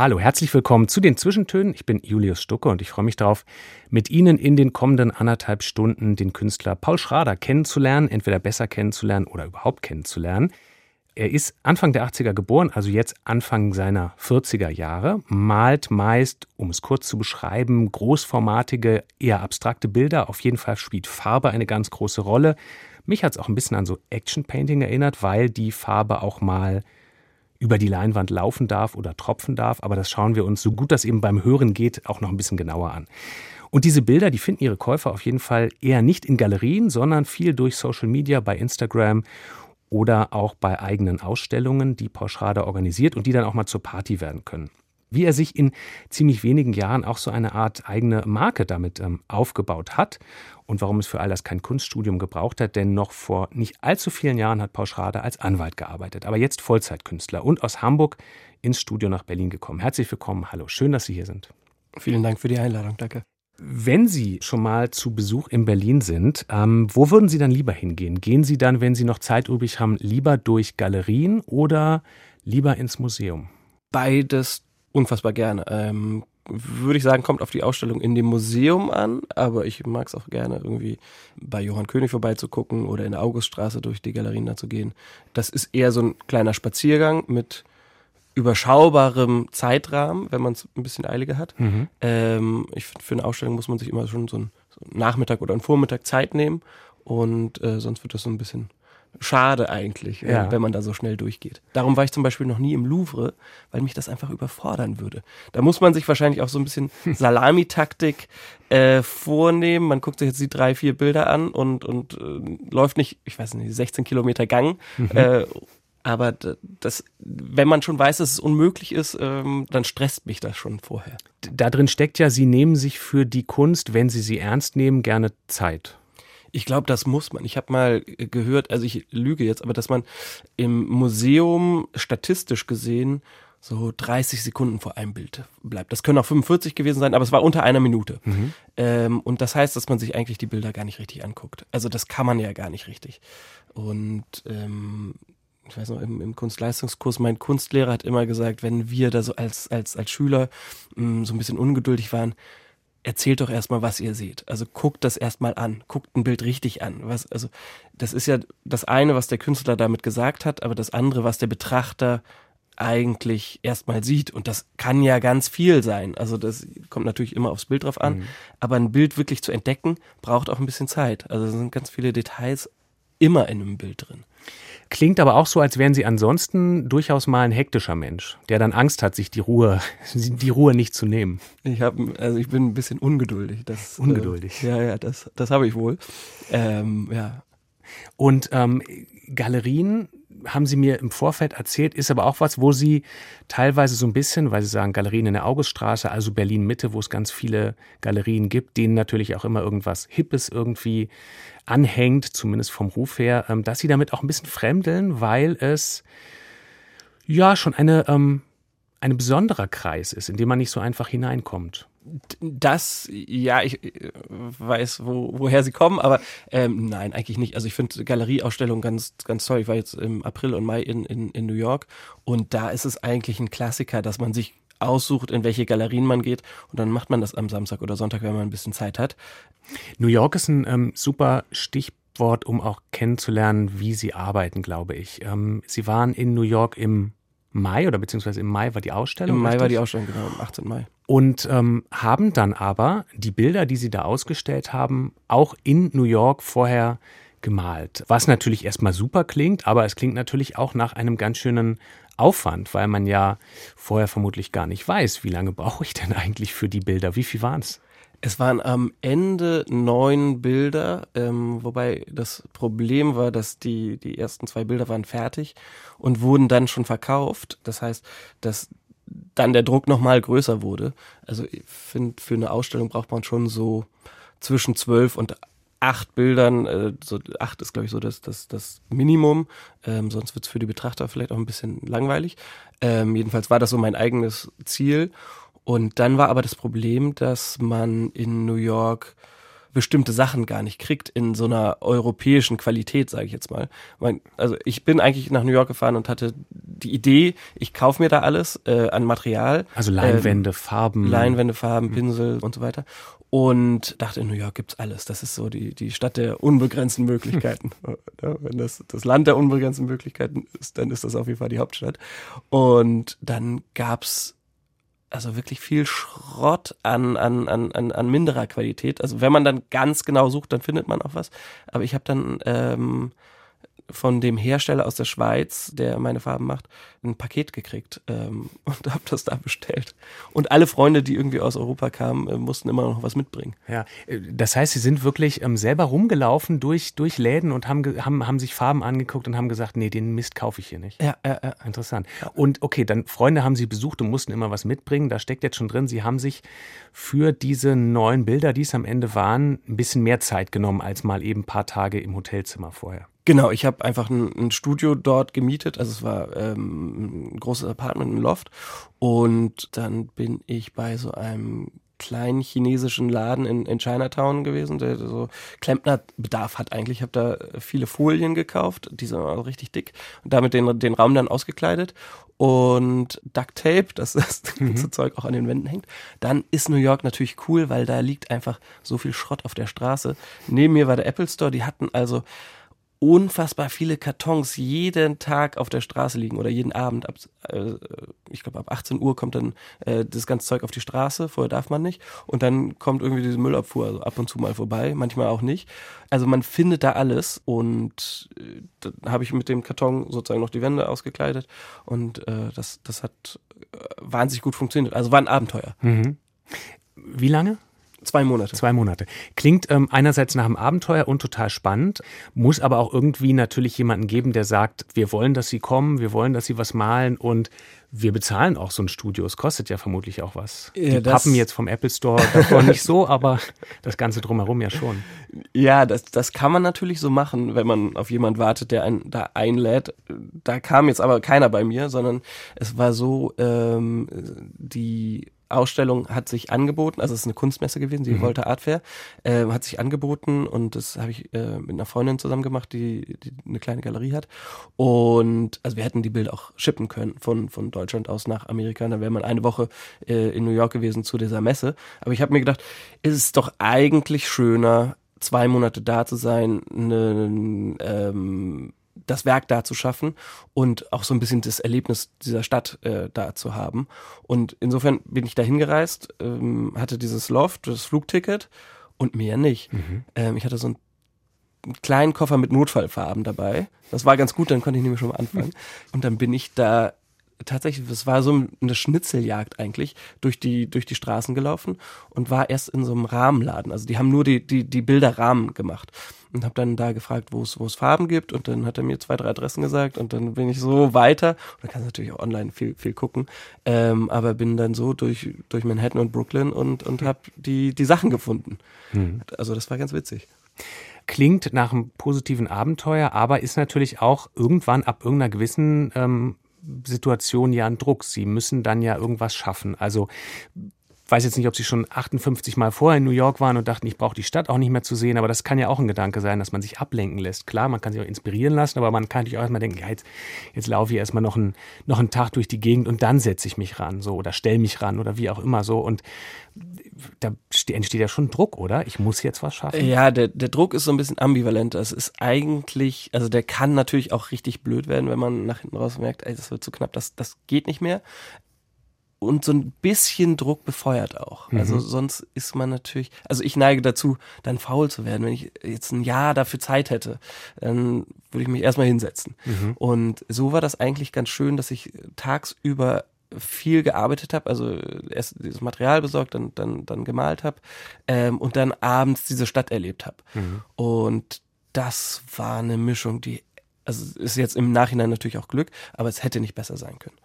Hallo, herzlich willkommen zu den Zwischentönen. Ich bin Julius Stucke und ich freue mich darauf, mit Ihnen in den kommenden anderthalb Stunden den Künstler Paul Schrader kennenzulernen, entweder besser kennenzulernen oder überhaupt kennenzulernen. Er ist Anfang der 80er geboren, also jetzt Anfang seiner 40er Jahre, malt meist, um es kurz zu beschreiben, großformatige, eher abstrakte Bilder. Auf jeden Fall spielt Farbe eine ganz große Rolle. Mich hat es auch ein bisschen an so Action Painting erinnert, weil die Farbe auch mal über die Leinwand laufen darf oder tropfen darf, aber das schauen wir uns, so gut das eben beim Hören geht, auch noch ein bisschen genauer an. Und diese Bilder, die finden ihre Käufer auf jeden Fall eher nicht in Galerien, sondern viel durch Social Media, bei Instagram oder auch bei eigenen Ausstellungen, die Paul organisiert und die dann auch mal zur Party werden können wie er sich in ziemlich wenigen Jahren auch so eine Art eigene Marke damit ähm, aufgebaut hat und warum es für all das kein Kunststudium gebraucht hat, denn noch vor nicht allzu vielen Jahren hat Paul Schrader als Anwalt gearbeitet, aber jetzt Vollzeitkünstler und aus Hamburg ins Studio nach Berlin gekommen. Herzlich willkommen, hallo, schön, dass Sie hier sind. Vielen Dank für die Einladung, danke. Wenn Sie schon mal zu Besuch in Berlin sind, ähm, wo würden Sie dann lieber hingehen? Gehen Sie dann, wenn Sie noch Zeit übrig haben, lieber durch Galerien oder lieber ins Museum? Beides unfassbar gerne. Ähm, würde ich sagen, kommt auf die Ausstellung in dem Museum an, aber ich mag es auch gerne, irgendwie bei Johann König vorbeizugucken oder in der Auguststraße durch die Galerien da zu gehen. Das ist eher so ein kleiner Spaziergang mit überschaubarem Zeitrahmen, wenn man es ein bisschen eiliger hat. Mhm. Ähm, ich finde, für eine Ausstellung muss man sich immer schon so einen, so einen Nachmittag oder einen Vormittag Zeit nehmen und äh, sonst wird das so ein bisschen schade eigentlich, äh, ja. wenn man da so schnell durchgeht. Darum war ich zum Beispiel noch nie im Louvre, weil mich das einfach überfordern würde. Da muss man sich wahrscheinlich auch so ein bisschen Salamitaktik äh, vornehmen. Man guckt sich jetzt die drei, vier Bilder an und, und äh, läuft nicht, ich weiß nicht, 16 Kilometer Gang. Mhm. Äh, aber das, wenn man schon weiß, dass es unmöglich ist, ähm, dann stresst mich das schon vorher. Da drin steckt ja, Sie nehmen sich für die Kunst, wenn Sie sie ernst nehmen, gerne Zeit. Ich glaube, das muss man. Ich habe mal gehört, also ich lüge jetzt, aber dass man im Museum statistisch gesehen so 30 Sekunden vor einem Bild bleibt. Das können auch 45 gewesen sein, aber es war unter einer Minute. Mhm. Ähm, und das heißt, dass man sich eigentlich die Bilder gar nicht richtig anguckt. Also das kann man ja gar nicht richtig. Und ähm, ich weiß noch, im, im Kunstleistungskurs, mein Kunstlehrer hat immer gesagt, wenn wir da so als, als, als Schüler mh, mm, so ein bisschen ungeduldig waren, erzählt doch erstmal, was ihr seht. Also guckt das erstmal an, guckt ein Bild richtig an. Was, also, das ist ja das eine, was der Künstler damit gesagt hat, aber das andere, was der Betrachter eigentlich erstmal sieht. Und das kann ja ganz viel sein. Also das kommt natürlich immer aufs Bild drauf an. Mhm. Aber ein Bild wirklich zu entdecken, braucht auch ein bisschen Zeit. Also es sind ganz viele Details immer in einem Bild drin. Klingt aber auch so, als wären Sie ansonsten durchaus mal ein hektischer Mensch, der dann Angst hat, sich die Ruhe, die Ruhe nicht zu nehmen. Ich habe, also ich bin ein bisschen ungeduldig. Das, äh, ungeduldig. Äh, ja, ja, das, das habe ich wohl. Ähm, ja. Und ähm, Galerien haben Sie mir im Vorfeld erzählt, ist aber auch was, wo Sie teilweise so ein bisschen, weil Sie sagen Galerien in der Auguststraße, also Berlin Mitte, wo es ganz viele Galerien gibt, denen natürlich auch immer irgendwas Hippes irgendwie anhängt, zumindest vom Ruf her, ähm, dass Sie damit auch ein bisschen fremdeln, weil es ja schon eine, ähm, ein besonderer Kreis ist, in dem man nicht so einfach hineinkommt das, ja, ich äh, weiß, wo, woher sie kommen, aber ähm, nein, eigentlich nicht. Also ich finde Galerieausstellungen ganz, ganz toll. Ich war jetzt im April und Mai in, in, in New York und da ist es eigentlich ein Klassiker, dass man sich aussucht, in welche Galerien man geht und dann macht man das am Samstag oder Sonntag, wenn man ein bisschen Zeit hat. New York ist ein ähm, super Stichwort, um auch kennenzulernen, wie Sie arbeiten, glaube ich. Ähm, sie waren in New York im Mai oder beziehungsweise im Mai war die Ausstellung. Im Mai richtig? war die Ausstellung, genau, am 18. Mai. Und ähm, haben dann aber die Bilder, die sie da ausgestellt haben, auch in New York vorher gemalt. Was natürlich erstmal super klingt, aber es klingt natürlich auch nach einem ganz schönen Aufwand, weil man ja vorher vermutlich gar nicht weiß, wie lange brauche ich denn eigentlich für die Bilder. Wie viel waren es? Es waren am Ende neun Bilder, ähm, wobei das Problem war, dass die, die ersten zwei Bilder waren fertig und wurden dann schon verkauft. Das heißt, dass dann der Druck nochmal größer wurde. Also ich finde, für eine Ausstellung braucht man schon so zwischen zwölf und acht Bildern, äh, so acht ist glaube ich so das, das, das Minimum, ähm, sonst wird's für die Betrachter vielleicht auch ein bisschen langweilig. Ähm, jedenfalls war das so mein eigenes Ziel. Und dann war aber das Problem, dass man in New York bestimmte Sachen gar nicht kriegt in so einer europäischen Qualität, sage ich jetzt mal. Also ich bin eigentlich nach New York gefahren und hatte die Idee, ich kaufe mir da alles äh, an Material. Also Leinwände, ähm, Farben. Leinwände, Farben, mhm. Pinsel und so weiter. Und dachte, in New York gibt's alles. Das ist so die, die Stadt der unbegrenzten Möglichkeiten. ja, wenn das das Land der unbegrenzten Möglichkeiten ist, dann ist das auf jeden Fall die Hauptstadt. Und dann gab's also wirklich viel Schrott an, an, an, an, an minderer Qualität. Also wenn man dann ganz genau sucht, dann findet man auch was. Aber ich habe dann ähm, von dem Hersteller aus der Schweiz, der meine Farben macht, ein Paket gekriegt ähm, und habe das da bestellt. Und alle Freunde, die irgendwie aus Europa kamen, äh, mussten immer noch was mitbringen. Ja, äh, das heißt, Sie sind wirklich ähm, selber rumgelaufen durch, durch Läden und haben, haben, haben sich Farben angeguckt und haben gesagt, nee, den Mist kaufe ich hier nicht. Ja, ja, ja. Interessant. Und okay, dann Freunde haben Sie besucht und mussten immer was mitbringen. Da steckt jetzt schon drin, Sie haben sich für diese neuen Bilder, die es am Ende waren, ein bisschen mehr Zeit genommen als mal eben ein paar Tage im Hotelzimmer vorher. Genau, ich habe einfach ein, ein, Studio dort gemietet. Also es war ähm, ein großes Apartment, ein Loft. Und dann bin ich bei so einem kleinen chinesischen Laden in, in Chinatown gewesen, der so Klempnerbedarf hat eigentlich. Ich habe da viele Folien gekauft, die sind auch richtig dick und damit den, den Raum dann ausgekleidet und Duct Tape, dass das ganze mhm. Zeug auch an den Wänden hängt. Dann ist New York natürlich cool, weil da liegt einfach so viel Schrott auf der Straße. Neben mir war der Apple Store, die hatten also unfassbar viele Kartons jeden Tag auf der Straße liegen oder jeden Abend. Ab, äh, ich glaube, ab 18 Uhr kommt dann äh, das ganze Zeug auf die Straße, vorher darf man nicht. Und dann kommt irgendwie diese Müllabfuhr also ab und zu mal vorbei, manchmal auch nicht. Also man findet da alles und äh, da habe ich mit dem Karton sozusagen noch die Wände ausgekleidet und äh, das, das hat äh, wahnsinnig gut funktioniert. Also war ein Abenteuer. Mhm. Wie lange? Zwei Monate. Zwei Monate. Klingt ähm, einerseits nach einem Abenteuer und total spannend, muss aber auch irgendwie natürlich jemanden geben, der sagt, wir wollen, dass Sie kommen, wir wollen, dass Sie was malen und wir bezahlen auch so ein Studio. Es kostet ja vermutlich auch was. Ja, Die Pappen jetzt vom Apple Store davor nicht so, aber das Ganze drumherum ja schon. Ja, das, das kann man natürlich so machen, wenn man auf jemand wartet, der einen da einlädt. Da kam jetzt aber keiner bei mir, sondern es war so, ähm, die Ausstellung hat sich angeboten, also es ist eine Kunstmesse gewesen, die mhm. Volta Art Fair, äh, hat sich angeboten und das habe ich äh, mit einer Freundin zusammen gemacht, die, die eine kleine Galerie hat. Und also wir hätten die Bilder auch shippen können von, von Deutschland aus nach Amerika. Dann wäre man eine Woche äh, in New York gewesen zu dieser Messe. Aber ich habe mir gedacht, ist es doch eigentlich schöner, zwei Monate da zu sein, eine, ähm, das Werk da zu schaffen und auch so ein bisschen das Erlebnis dieser Stadt äh, da zu haben. Und insofern bin ich da hingereist, ähm, hatte dieses Loft, das Flugticket und mehr nicht. Mhm. Ähm, ich hatte so einen kleinen Koffer mit Notfallfarben dabei. Das war ganz gut, dann konnte ich nämlich schon mal anfangen. Und dann bin ich da tatsächlich, das war so eine Schnitzeljagd eigentlich, durch die, durch die Straßen gelaufen und war erst in so einem Rahmenladen. Also die haben nur die, die, die Bilderrahmen gemacht. Und habe dann da gefragt, wo es, wo es Farben gibt und dann hat er mir zwei, drei Adressen gesagt und dann bin ich so weiter. Und da kannst du natürlich auch online viel, viel gucken. Ähm, aber bin dann so durch, durch Manhattan und Brooklyn und, und habe die, die Sachen gefunden. Mhm. Also das war ganz witzig klingt nach einem positiven Abenteuer, aber ist natürlich auch irgendwann ab irgendeiner gewissen ähm, Situation ja ein Druck. Sie müssen dann ja irgendwas schaffen. Also weiß jetzt nicht, ob Sie schon 58 Mal vorher in New York waren und dachten, ich brauche die Stadt auch nicht mehr zu sehen, aber das kann ja auch ein Gedanke sein, dass man sich ablenken lässt. Klar, man kann sich auch inspirieren lassen, aber man kann natürlich auch erstmal denken, ja, jetzt, jetzt laufe ich erstmal noch, ein, noch einen Tag durch die Gegend und dann setze ich mich ran, so, oder stelle mich ran oder wie auch immer so. Und da entsteht ja schon Druck, oder? Ich muss jetzt was schaffen. Ja, der, der Druck ist so ein bisschen ambivalent. Das ist eigentlich, also der kann natürlich auch richtig blöd werden, wenn man nach hinten raus merkt, ey, das wird zu knapp, das, das geht nicht mehr. Und so ein bisschen Druck befeuert auch. Mhm. Also sonst ist man natürlich, also ich neige dazu, dann faul zu werden. Wenn ich jetzt ein Jahr dafür Zeit hätte, dann würde ich mich erstmal hinsetzen. Mhm. Und so war das eigentlich ganz schön, dass ich tagsüber viel gearbeitet habe, also erst dieses Material besorgt, dann dann dann gemalt habe ähm, und dann abends diese Stadt erlebt habe. Mhm. Und das war eine Mischung, die also ist jetzt im Nachhinein natürlich auch Glück, aber es hätte nicht besser sein können.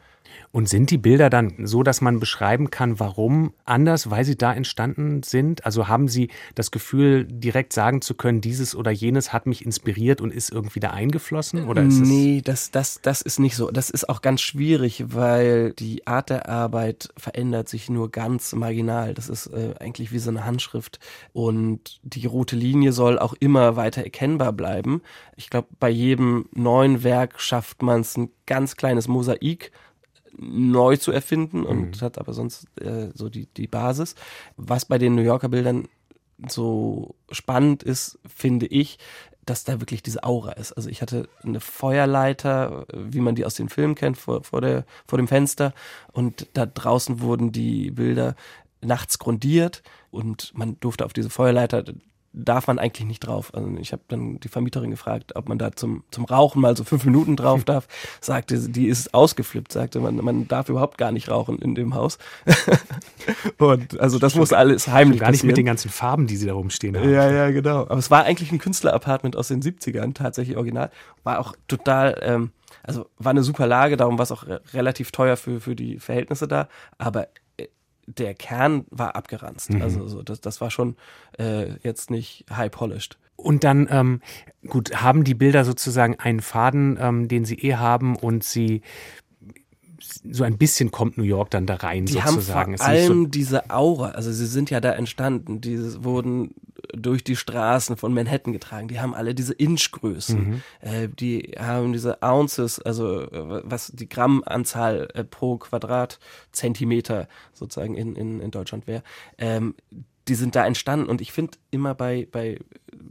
Und sind die Bilder dann so, dass man beschreiben kann, warum anders, weil sie da entstanden sind? Also haben Sie das Gefühl, direkt sagen zu können, dieses oder jenes hat mich inspiriert und ist irgendwie da eingeflossen? Oder ist nee, das, das, das ist nicht so. Das ist auch ganz schwierig, weil die Art der Arbeit verändert sich nur ganz marginal. Das ist äh, eigentlich wie so eine Handschrift. Und die rote Linie soll auch immer weiter erkennbar bleiben. Ich glaube, bei jedem neuen Werk schafft man es ein ganz kleines Mosaik neu zu erfinden und mhm. hat aber sonst äh, so die, die Basis. Was bei den New Yorker Bildern so spannend ist, finde ich, dass da wirklich diese Aura ist. Also ich hatte eine Feuerleiter, wie man die aus den Filmen kennt, vor, vor, der, vor dem Fenster und da draußen wurden die Bilder nachts grundiert und man durfte auf diese Feuerleiter darf man eigentlich nicht drauf. Also ich habe dann die Vermieterin gefragt, ob man da zum, zum Rauchen mal so fünf Minuten drauf darf. Sagte, die ist ausgeflippt, sagte man, man darf überhaupt gar nicht rauchen in dem Haus. und also das muss alles heimlich Gar nicht passieren. mit den ganzen Farben, die sie da rumstehen haben. Ja, ja, genau. Aber es war eigentlich ein Künstlerapartment aus den 70ern, tatsächlich original. War auch total, ähm, also war eine super Lage, darum war es auch relativ teuer für, für die Verhältnisse da. Aber der Kern war abgeranzt. Mhm. Also so, das, das war schon äh, jetzt nicht high polished. Und dann, ähm, gut, haben die Bilder sozusagen einen Faden, ähm, den sie eh haben und sie so ein bisschen kommt New York dann da rein die sozusagen. Haben vor allem so diese Aura, also sie sind ja da entstanden, die wurden durch die Straßen von Manhattan getragen. Die haben alle diese Inchgrößen, mhm. äh, die haben diese Ounces, also äh, was die Grammanzahl äh, pro Quadratzentimeter sozusagen in, in, in Deutschland wäre. Ähm, die sind da entstanden und ich finde immer bei, bei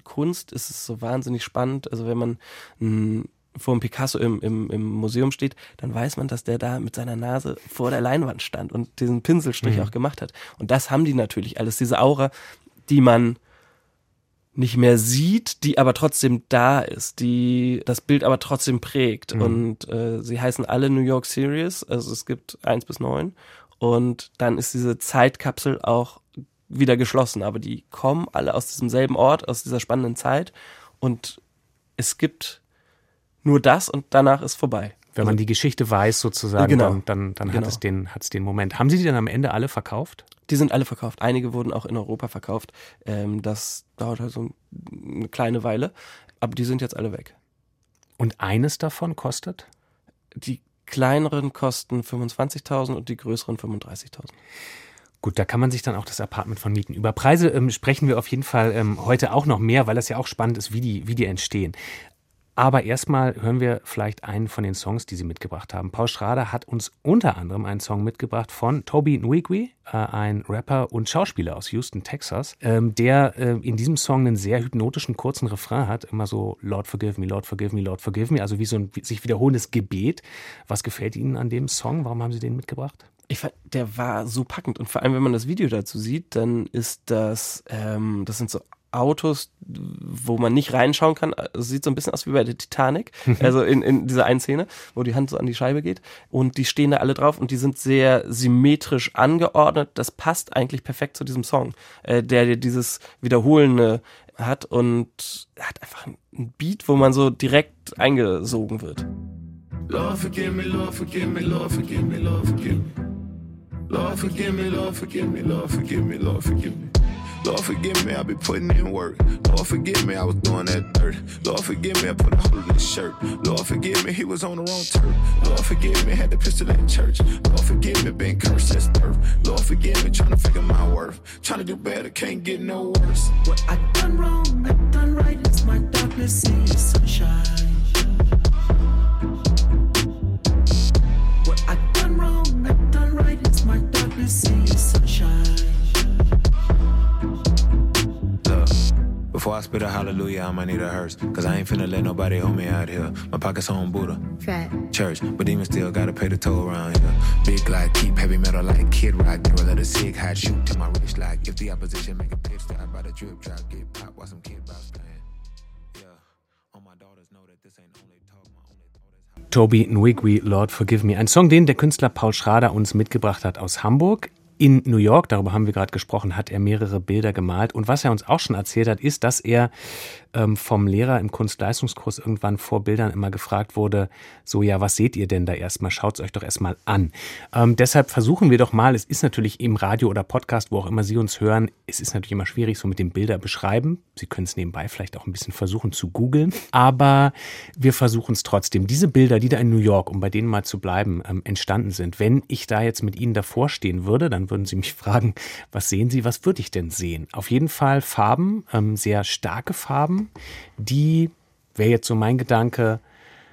Kunst ist es so wahnsinnig spannend, also wenn man mh, vor dem Picasso im, im, im Museum steht, dann weiß man, dass der da mit seiner Nase vor der Leinwand stand und diesen Pinselstrich mhm. auch gemacht hat. Und das haben die natürlich alles, diese Aura, die man nicht mehr sieht, die aber trotzdem da ist, die das Bild aber trotzdem prägt. Mhm. Und äh, sie heißen alle New York Series, also es gibt eins bis neun. Und dann ist diese Zeitkapsel auch wieder geschlossen. Aber die kommen alle aus diesem selben Ort, aus dieser spannenden Zeit. Und es gibt nur das und danach ist vorbei. Wenn man also die Geschichte weiß, sozusagen, genau. dann, dann, dann genau. hat es den, hat's den Moment. Haben Sie die dann am Ende alle verkauft? Die sind alle verkauft. Einige wurden auch in Europa verkauft. Ähm, das dauert halt so eine kleine Weile. Aber die sind jetzt alle weg. Und eines davon kostet? Die kleineren kosten 25.000 und die größeren 35.000. Gut, da kann man sich dann auch das Apartment von mieten. Über Preise ähm, sprechen wir auf jeden Fall ähm, heute auch noch mehr, weil das ja auch spannend ist, wie die, wie die entstehen. Aber erstmal hören wir vielleicht einen von den Songs, die Sie mitgebracht haben. Paul Schrader hat uns unter anderem einen Song mitgebracht von Toby Nwigwe, äh, ein Rapper und Schauspieler aus Houston, Texas, ähm, der äh, in diesem Song einen sehr hypnotischen kurzen Refrain hat, immer so Lord forgive me, Lord forgive me, Lord forgive me, also wie so ein sich wiederholendes Gebet. Was gefällt Ihnen an dem Song? Warum haben Sie den mitgebracht? Ich fand, der war so packend und vor allem, wenn man das Video dazu sieht, dann ist das, ähm, das sind so Autos, wo man nicht reinschauen kann. Es sieht so ein bisschen aus wie bei der Titanic, also in, in dieser einen Szene, wo die Hand so an die Scheibe geht. Und die stehen da alle drauf und die sind sehr symmetrisch angeordnet. Das passt eigentlich perfekt zu diesem Song, äh, der dieses Wiederholende hat und hat einfach ein Beat, wo man so direkt eingesogen wird. Lord forgive me, Lord forgive me, Lord forgive me, Lord forgive me. Lord forgive me, Lord forgive me, Lord forgive me, Lord forgive me. Lord forgive me, I be putting in work. Lord forgive me, I was doing that dirt. Lord forgive me, I put a hole in his shirt. Lord forgive me, he was on the wrong turf. Lord forgive me, had the pistol in church. Lord forgive me, been cursed since birth. Lord forgive me, trying to figure my worth. Trying to do better, can't get no worse. What I done wrong, I done right. It's my darkness, see sunshine. What I done wrong, I done right. It's my darkness, see sunshine. Before I spit a hallelujah, I might need a hearse. Cause I ain't finna let nobody hold me out here. My pockets on Buddha. Fat. Church, but even still gotta pay the toll around here. Big like keep heavy metal like Kid Rock. Never let a sig hot shoot to my wrist like if the opposition make a pitch stop by the drip drop, get pop while some kid bounce playing. Yeah, all my daughters know that this ain't only talk, my only Toby Nwigwe, Lord Forgive Me. Ein Song, den der Künstler Paul Schrader uns mitgebracht hat aus Hamburg. In New York, darüber haben wir gerade gesprochen, hat er mehrere Bilder gemalt. Und was er uns auch schon erzählt hat, ist, dass er ähm, vom Lehrer im Kunstleistungskurs irgendwann vor Bildern immer gefragt wurde, so ja, was seht ihr denn da erstmal? Schaut es euch doch erstmal an. Ähm, deshalb versuchen wir doch mal, es ist natürlich im Radio oder Podcast, wo auch immer Sie uns hören, es ist natürlich immer schwierig, so mit dem Bilder beschreiben. Sie können es nebenbei vielleicht auch ein bisschen versuchen zu googeln. Aber wir versuchen es trotzdem. Diese Bilder, die da in New York, um bei denen mal zu bleiben, ähm, entstanden sind, wenn ich da jetzt mit Ihnen davor stehen würde, dann würden Sie mich fragen, was sehen Sie, was würde ich denn sehen? Auf jeden Fall Farben, ähm, sehr starke Farben, die, wäre jetzt so mein Gedanke,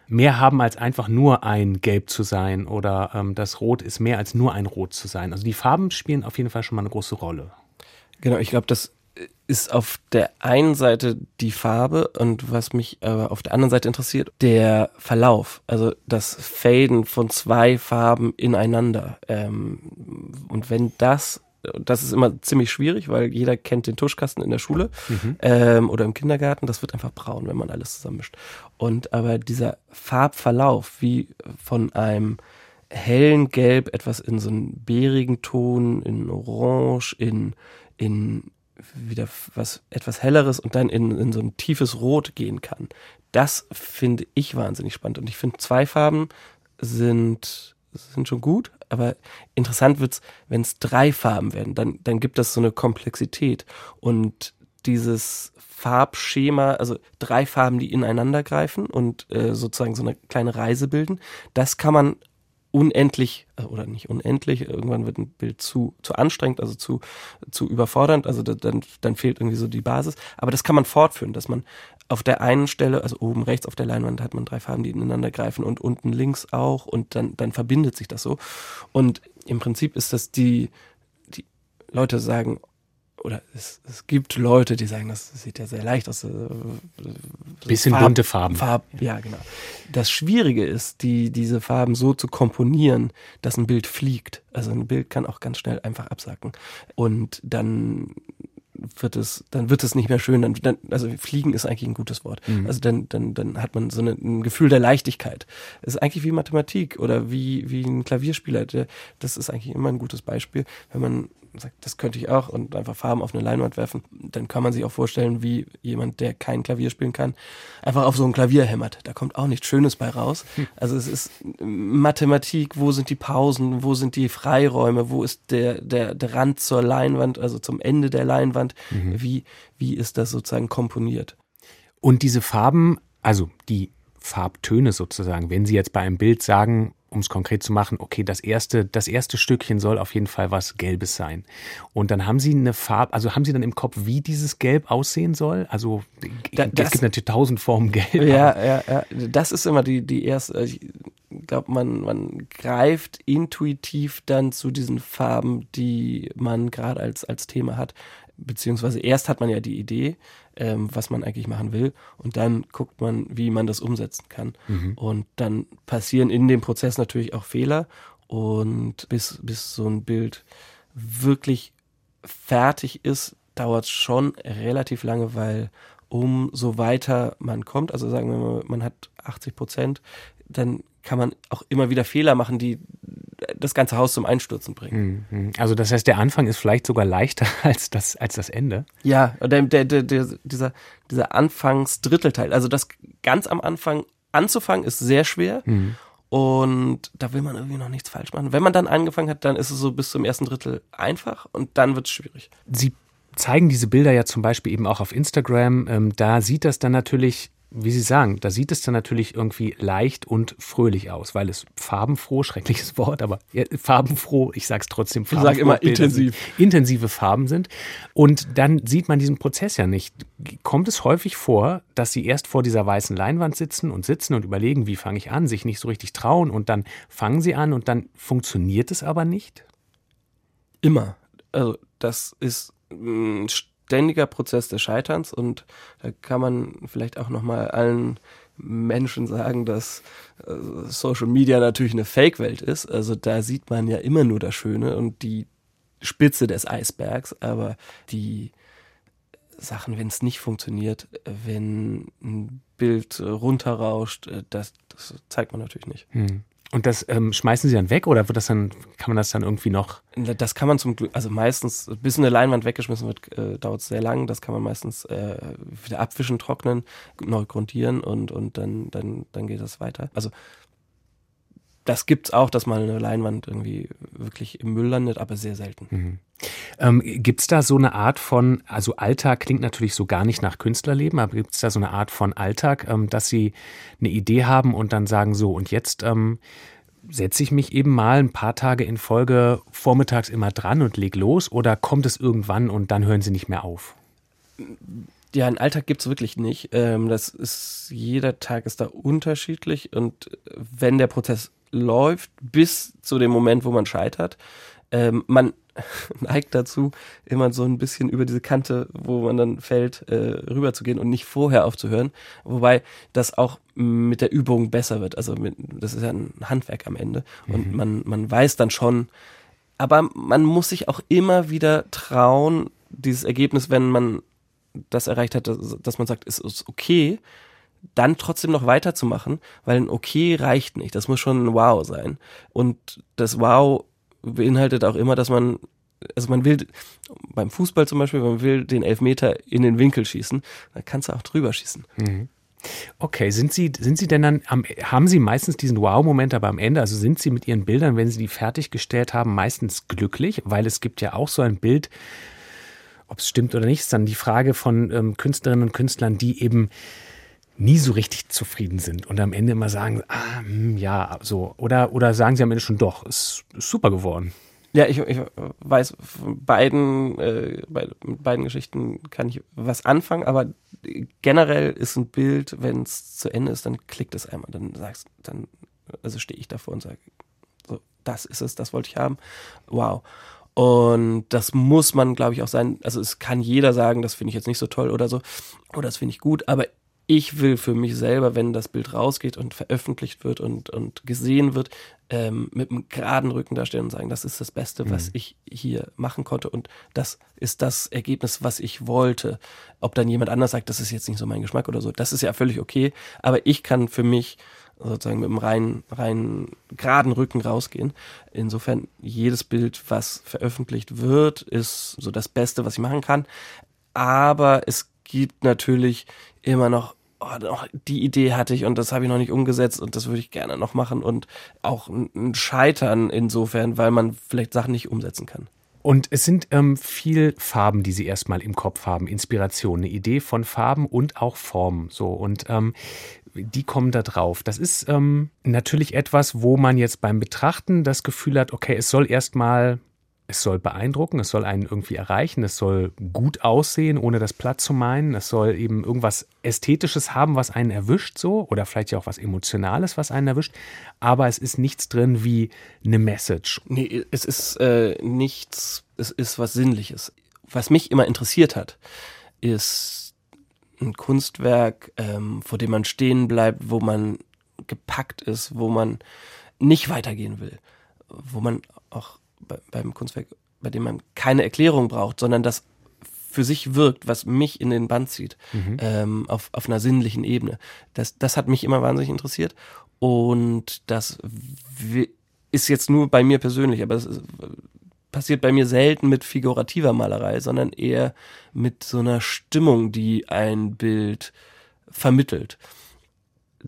mehr haben als einfach nur ein Gelb zu sein oder ähm, das Rot ist mehr als nur ein Rot zu sein. Also die Farben spielen auf jeden Fall schon mal eine große Rolle. Genau, ich glaube, das ist auf der einen Seite die Farbe und was mich aber auf der anderen Seite interessiert, der Verlauf, also das Faden von zwei Farben ineinander. Ähm, und wenn das das ist immer ziemlich schwierig, weil jeder kennt den Tuschkasten in der Schule mhm. ähm, oder im Kindergarten. Das wird einfach braun, wenn man alles zusammenmischt. Und aber dieser Farbverlauf, wie von einem hellen Gelb etwas in so einen beerigen Ton, in Orange, in, in wieder was etwas Helleres und dann in, in so ein tiefes Rot gehen kann. Das finde ich wahnsinnig spannend. Und ich finde, zwei Farben sind, sind schon gut, aber interessant wird's, wenn es drei Farben werden, dann, dann gibt das so eine Komplexität. Und dieses Farbschema, also drei Farben, die ineinander greifen und äh, sozusagen so eine kleine Reise bilden, das kann man unendlich äh, oder nicht unendlich, irgendwann wird ein Bild zu, zu anstrengend, also zu, zu überfordernd, also dann, dann fehlt irgendwie so die Basis. Aber das kann man fortführen, dass man auf der einen Stelle, also oben rechts auf der Leinwand hat man drei Farben, die ineinander greifen und unten links auch und dann, dann verbindet sich das so. Und im Prinzip ist das die, die Leute sagen, oder es, es gibt Leute, die sagen, das sieht ja sehr leicht aus. Äh, Bisschen Farb, bunte Farben. Farb, ja, genau. Das Schwierige ist, die, diese Farben so zu komponieren, dass ein Bild fliegt. Also ein Bild kann auch ganz schnell einfach absacken. Und dann wird es, dann wird es nicht mehr schön. Dann, dann, also fliegen ist eigentlich ein gutes Wort. Mhm. Also dann, dann, dann hat man so eine, ein Gefühl der Leichtigkeit. Es ist eigentlich wie Mathematik oder wie, wie ein Klavierspieler. Das ist eigentlich immer ein gutes Beispiel, wenn man sagt, das könnte ich auch und einfach Farben auf eine Leinwand werfen, dann kann man sich auch vorstellen, wie jemand, der kein Klavier spielen kann, einfach auf so ein Klavier hämmert. Da kommt auch nichts Schönes bei raus. Hm. Also es ist Mathematik, wo sind die Pausen, wo sind die Freiräume, wo ist der, der, der Rand zur Leinwand, also zum Ende der Leinwand, mhm. wie, wie ist das sozusagen komponiert? Und diese Farben, also die Farbtöne sozusagen, wenn Sie jetzt bei einem Bild sagen, um es konkret zu machen, okay, das erste, das erste Stückchen soll auf jeden Fall was Gelbes sein. Und dann haben Sie eine Farbe, also haben Sie dann im Kopf, wie dieses Gelb aussehen soll? Also da, es gibt natürlich tausend Formen Gelb. Ja, ja, ja. Das ist immer die, die erste, ich glaube, man, man greift intuitiv dann zu diesen Farben, die man gerade als, als Thema hat. Beziehungsweise erst hat man ja die Idee, ähm, was man eigentlich machen will. Und dann guckt man, wie man das umsetzen kann. Mhm. Und dann passieren in dem Prozess natürlich auch Fehler. Und bis, bis so ein Bild wirklich fertig ist, dauert es schon relativ lange, weil umso weiter man kommt, also sagen wir mal, man hat 80 Prozent, dann kann man auch immer wieder Fehler machen, die das ganze Haus zum Einstürzen bringen. Mhm. Also das heißt, der Anfang ist vielleicht sogar leichter als das, als das Ende. Ja, der, der, der, dieser, dieser Anfangsdrittelteil, also das ganz am Anfang anzufangen, ist sehr schwer. Mhm. Und da will man irgendwie noch nichts falsch machen. Wenn man dann angefangen hat, dann ist es so bis zum ersten Drittel einfach und dann wird es schwierig. Sie zeigen diese Bilder ja zum Beispiel eben auch auf Instagram. Ähm, da sieht das dann natürlich wie Sie sagen, da sieht es dann natürlich irgendwie leicht und fröhlich aus, weil es farbenfroh, schreckliches Wort, aber ja, farbenfroh, ich sage es trotzdem, ich sage immer intensiv. intensive Farben sind. Und dann sieht man diesen Prozess ja nicht. Kommt es häufig vor, dass Sie erst vor dieser weißen Leinwand sitzen und sitzen und überlegen, wie fange ich an, sich nicht so richtig trauen und dann fangen Sie an und dann funktioniert es aber nicht? Immer. Also das ist ein ständiger Prozess des Scheiterns und da kann man vielleicht auch nochmal allen Menschen sagen, dass äh, Social Media natürlich eine Fake-Welt ist. Also da sieht man ja immer nur das Schöne und die Spitze des Eisbergs, aber die Sachen, wenn es nicht funktioniert, wenn ein Bild runterrauscht, äh, das, das zeigt man natürlich nicht. Hm. Und das ähm, schmeißen Sie dann weg oder wird das dann, kann man das dann irgendwie noch? Das kann man zum Glück, also meistens, bis eine Leinwand weggeschmissen wird, äh, dauert sehr lang. Das kann man meistens äh, wieder abwischen, trocknen, neu grundieren und, und dann, dann, dann geht das weiter. Also das gibt's auch, dass mal eine Leinwand irgendwie wirklich im Müll landet, aber sehr selten. Mhm. Ähm, gibt's da so eine Art von, also Alltag klingt natürlich so gar nicht nach Künstlerleben, aber gibt's da so eine Art von Alltag, ähm, dass Sie eine Idee haben und dann sagen so, und jetzt ähm, setze ich mich eben mal ein paar Tage in Folge vormittags immer dran und leg los oder kommt es irgendwann und dann hören Sie nicht mehr auf? Ja, einen Alltag gibt's wirklich nicht. Ähm, das ist, jeder Tag ist da unterschiedlich und wenn der Prozess läuft bis zu dem Moment, wo man scheitert. Ähm, man neigt dazu, immer so ein bisschen über diese Kante, wo man dann fällt, äh, rüber zu gehen und nicht vorher aufzuhören. Wobei das auch mit der Übung besser wird. Also mit, das ist ja ein Handwerk am Ende. Und mhm. man, man weiß dann schon, aber man muss sich auch immer wieder trauen, dieses Ergebnis, wenn man das erreicht hat, dass, dass man sagt, es ist okay, dann trotzdem noch weiterzumachen, weil ein Okay reicht nicht. Das muss schon ein Wow sein. Und das Wow beinhaltet auch immer, dass man, also man will, beim Fußball zum Beispiel, man will den Elfmeter in den Winkel schießen, dann kannst du auch drüber schießen. Mhm. Okay, sind Sie, sind Sie denn dann, am, haben Sie meistens diesen Wow-Moment aber am Ende, also sind Sie mit Ihren Bildern, wenn Sie die fertiggestellt haben, meistens glücklich? Weil es gibt ja auch so ein Bild, ob es stimmt oder nicht, ist dann die Frage von ähm, Künstlerinnen und Künstlern, die eben nie so richtig zufrieden sind und am Ende immer sagen, ah, hm, ja, so. Oder, oder sagen sie am Ende schon doch, ist, ist super geworden. Ja, ich, ich weiß, beiden, äh, bei, mit beiden Geschichten kann ich was anfangen, aber generell ist ein Bild, wenn es zu Ende ist, dann klickt es einmal. Dann sagst dann, also stehe ich davor und sage, so, das ist es, das wollte ich haben. Wow. Und das muss man, glaube ich, auch sein. Also es kann jeder sagen, das finde ich jetzt nicht so toll oder so. Oder das finde ich gut, aber ich will für mich selber, wenn das Bild rausgeht und veröffentlicht wird und, und gesehen wird, ähm, mit einem geraden Rücken dastehen und sagen, das ist das Beste, was mhm. ich hier machen konnte und das ist das Ergebnis, was ich wollte. Ob dann jemand anders sagt, das ist jetzt nicht so mein Geschmack oder so, das ist ja völlig okay, aber ich kann für mich sozusagen mit einem rein, rein geraden Rücken rausgehen. Insofern, jedes Bild, was veröffentlicht wird, ist so das Beste, was ich machen kann. Aber es gibt natürlich immer noch oh, die Idee hatte ich und das habe ich noch nicht umgesetzt und das würde ich gerne noch machen und auch ein Scheitern insofern, weil man vielleicht Sachen nicht umsetzen kann. Und es sind ähm, viel Farben, die Sie erstmal im Kopf haben, Inspiration, eine Idee von Farben und auch Formen. So und ähm, die kommen da drauf. Das ist ähm, natürlich etwas, wo man jetzt beim Betrachten das Gefühl hat, okay, es soll erstmal es soll beeindrucken, es soll einen irgendwie erreichen, es soll gut aussehen, ohne das platt zu meinen, es soll eben irgendwas Ästhetisches haben, was einen erwischt, so, oder vielleicht ja auch was Emotionales, was einen erwischt, aber es ist nichts drin wie eine Message. Nee, es ist äh, nichts, es ist was Sinnliches. Was mich immer interessiert hat, ist ein Kunstwerk, ähm, vor dem man stehen bleibt, wo man gepackt ist, wo man nicht weitergehen will, wo man auch bei, beim Kunstwerk, bei dem man keine Erklärung braucht, sondern das für sich wirkt, was mich in den Band zieht, mhm. ähm, auf, auf einer sinnlichen Ebene. Das, das hat mich immer wahnsinnig interessiert. Und das ist jetzt nur bei mir persönlich, aber es ist, passiert bei mir selten mit figurativer Malerei, sondern eher mit so einer Stimmung, die ein Bild vermittelt.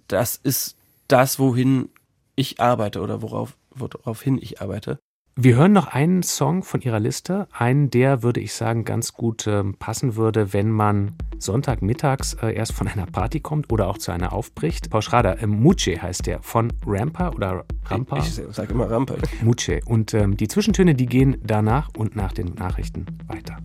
Das ist das, wohin ich arbeite oder worauf, woraufhin ich arbeite. Wir hören noch einen Song von Ihrer Liste, einen, der, würde ich sagen, ganz gut äh, passen würde, wenn man Sonntagmittags äh, erst von einer Party kommt oder auch zu einer aufbricht. Paul Schrader, äh, Muce heißt der, von Rampa oder Rampa? Ich, ich sage immer Rampa. Muce. Und ähm, die Zwischentöne, die gehen danach und nach den Nachrichten weiter.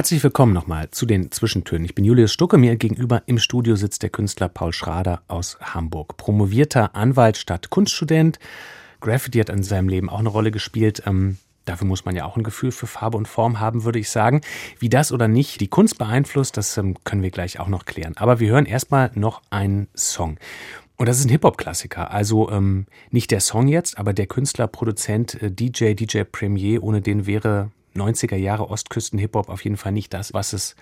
Herzlich willkommen nochmal zu den Zwischentönen. Ich bin Julius Stucke. Mir gegenüber im Studio sitzt der Künstler Paul Schrader aus Hamburg. Promovierter Anwalt statt Kunststudent. Graffiti hat in seinem Leben auch eine Rolle gespielt. Ähm, dafür muss man ja auch ein Gefühl für Farbe und Form haben, würde ich sagen. Wie das oder nicht die Kunst beeinflusst, das ähm, können wir gleich auch noch klären. Aber wir hören erstmal noch einen Song. Und das ist ein Hip-Hop-Klassiker. Also ähm, nicht der Song jetzt, aber der Künstler, Produzent, äh, DJ, DJ Premier, ohne den wäre 90er Jahre Ostküsten-Hip-Hop auf jeden Fall nicht das, was es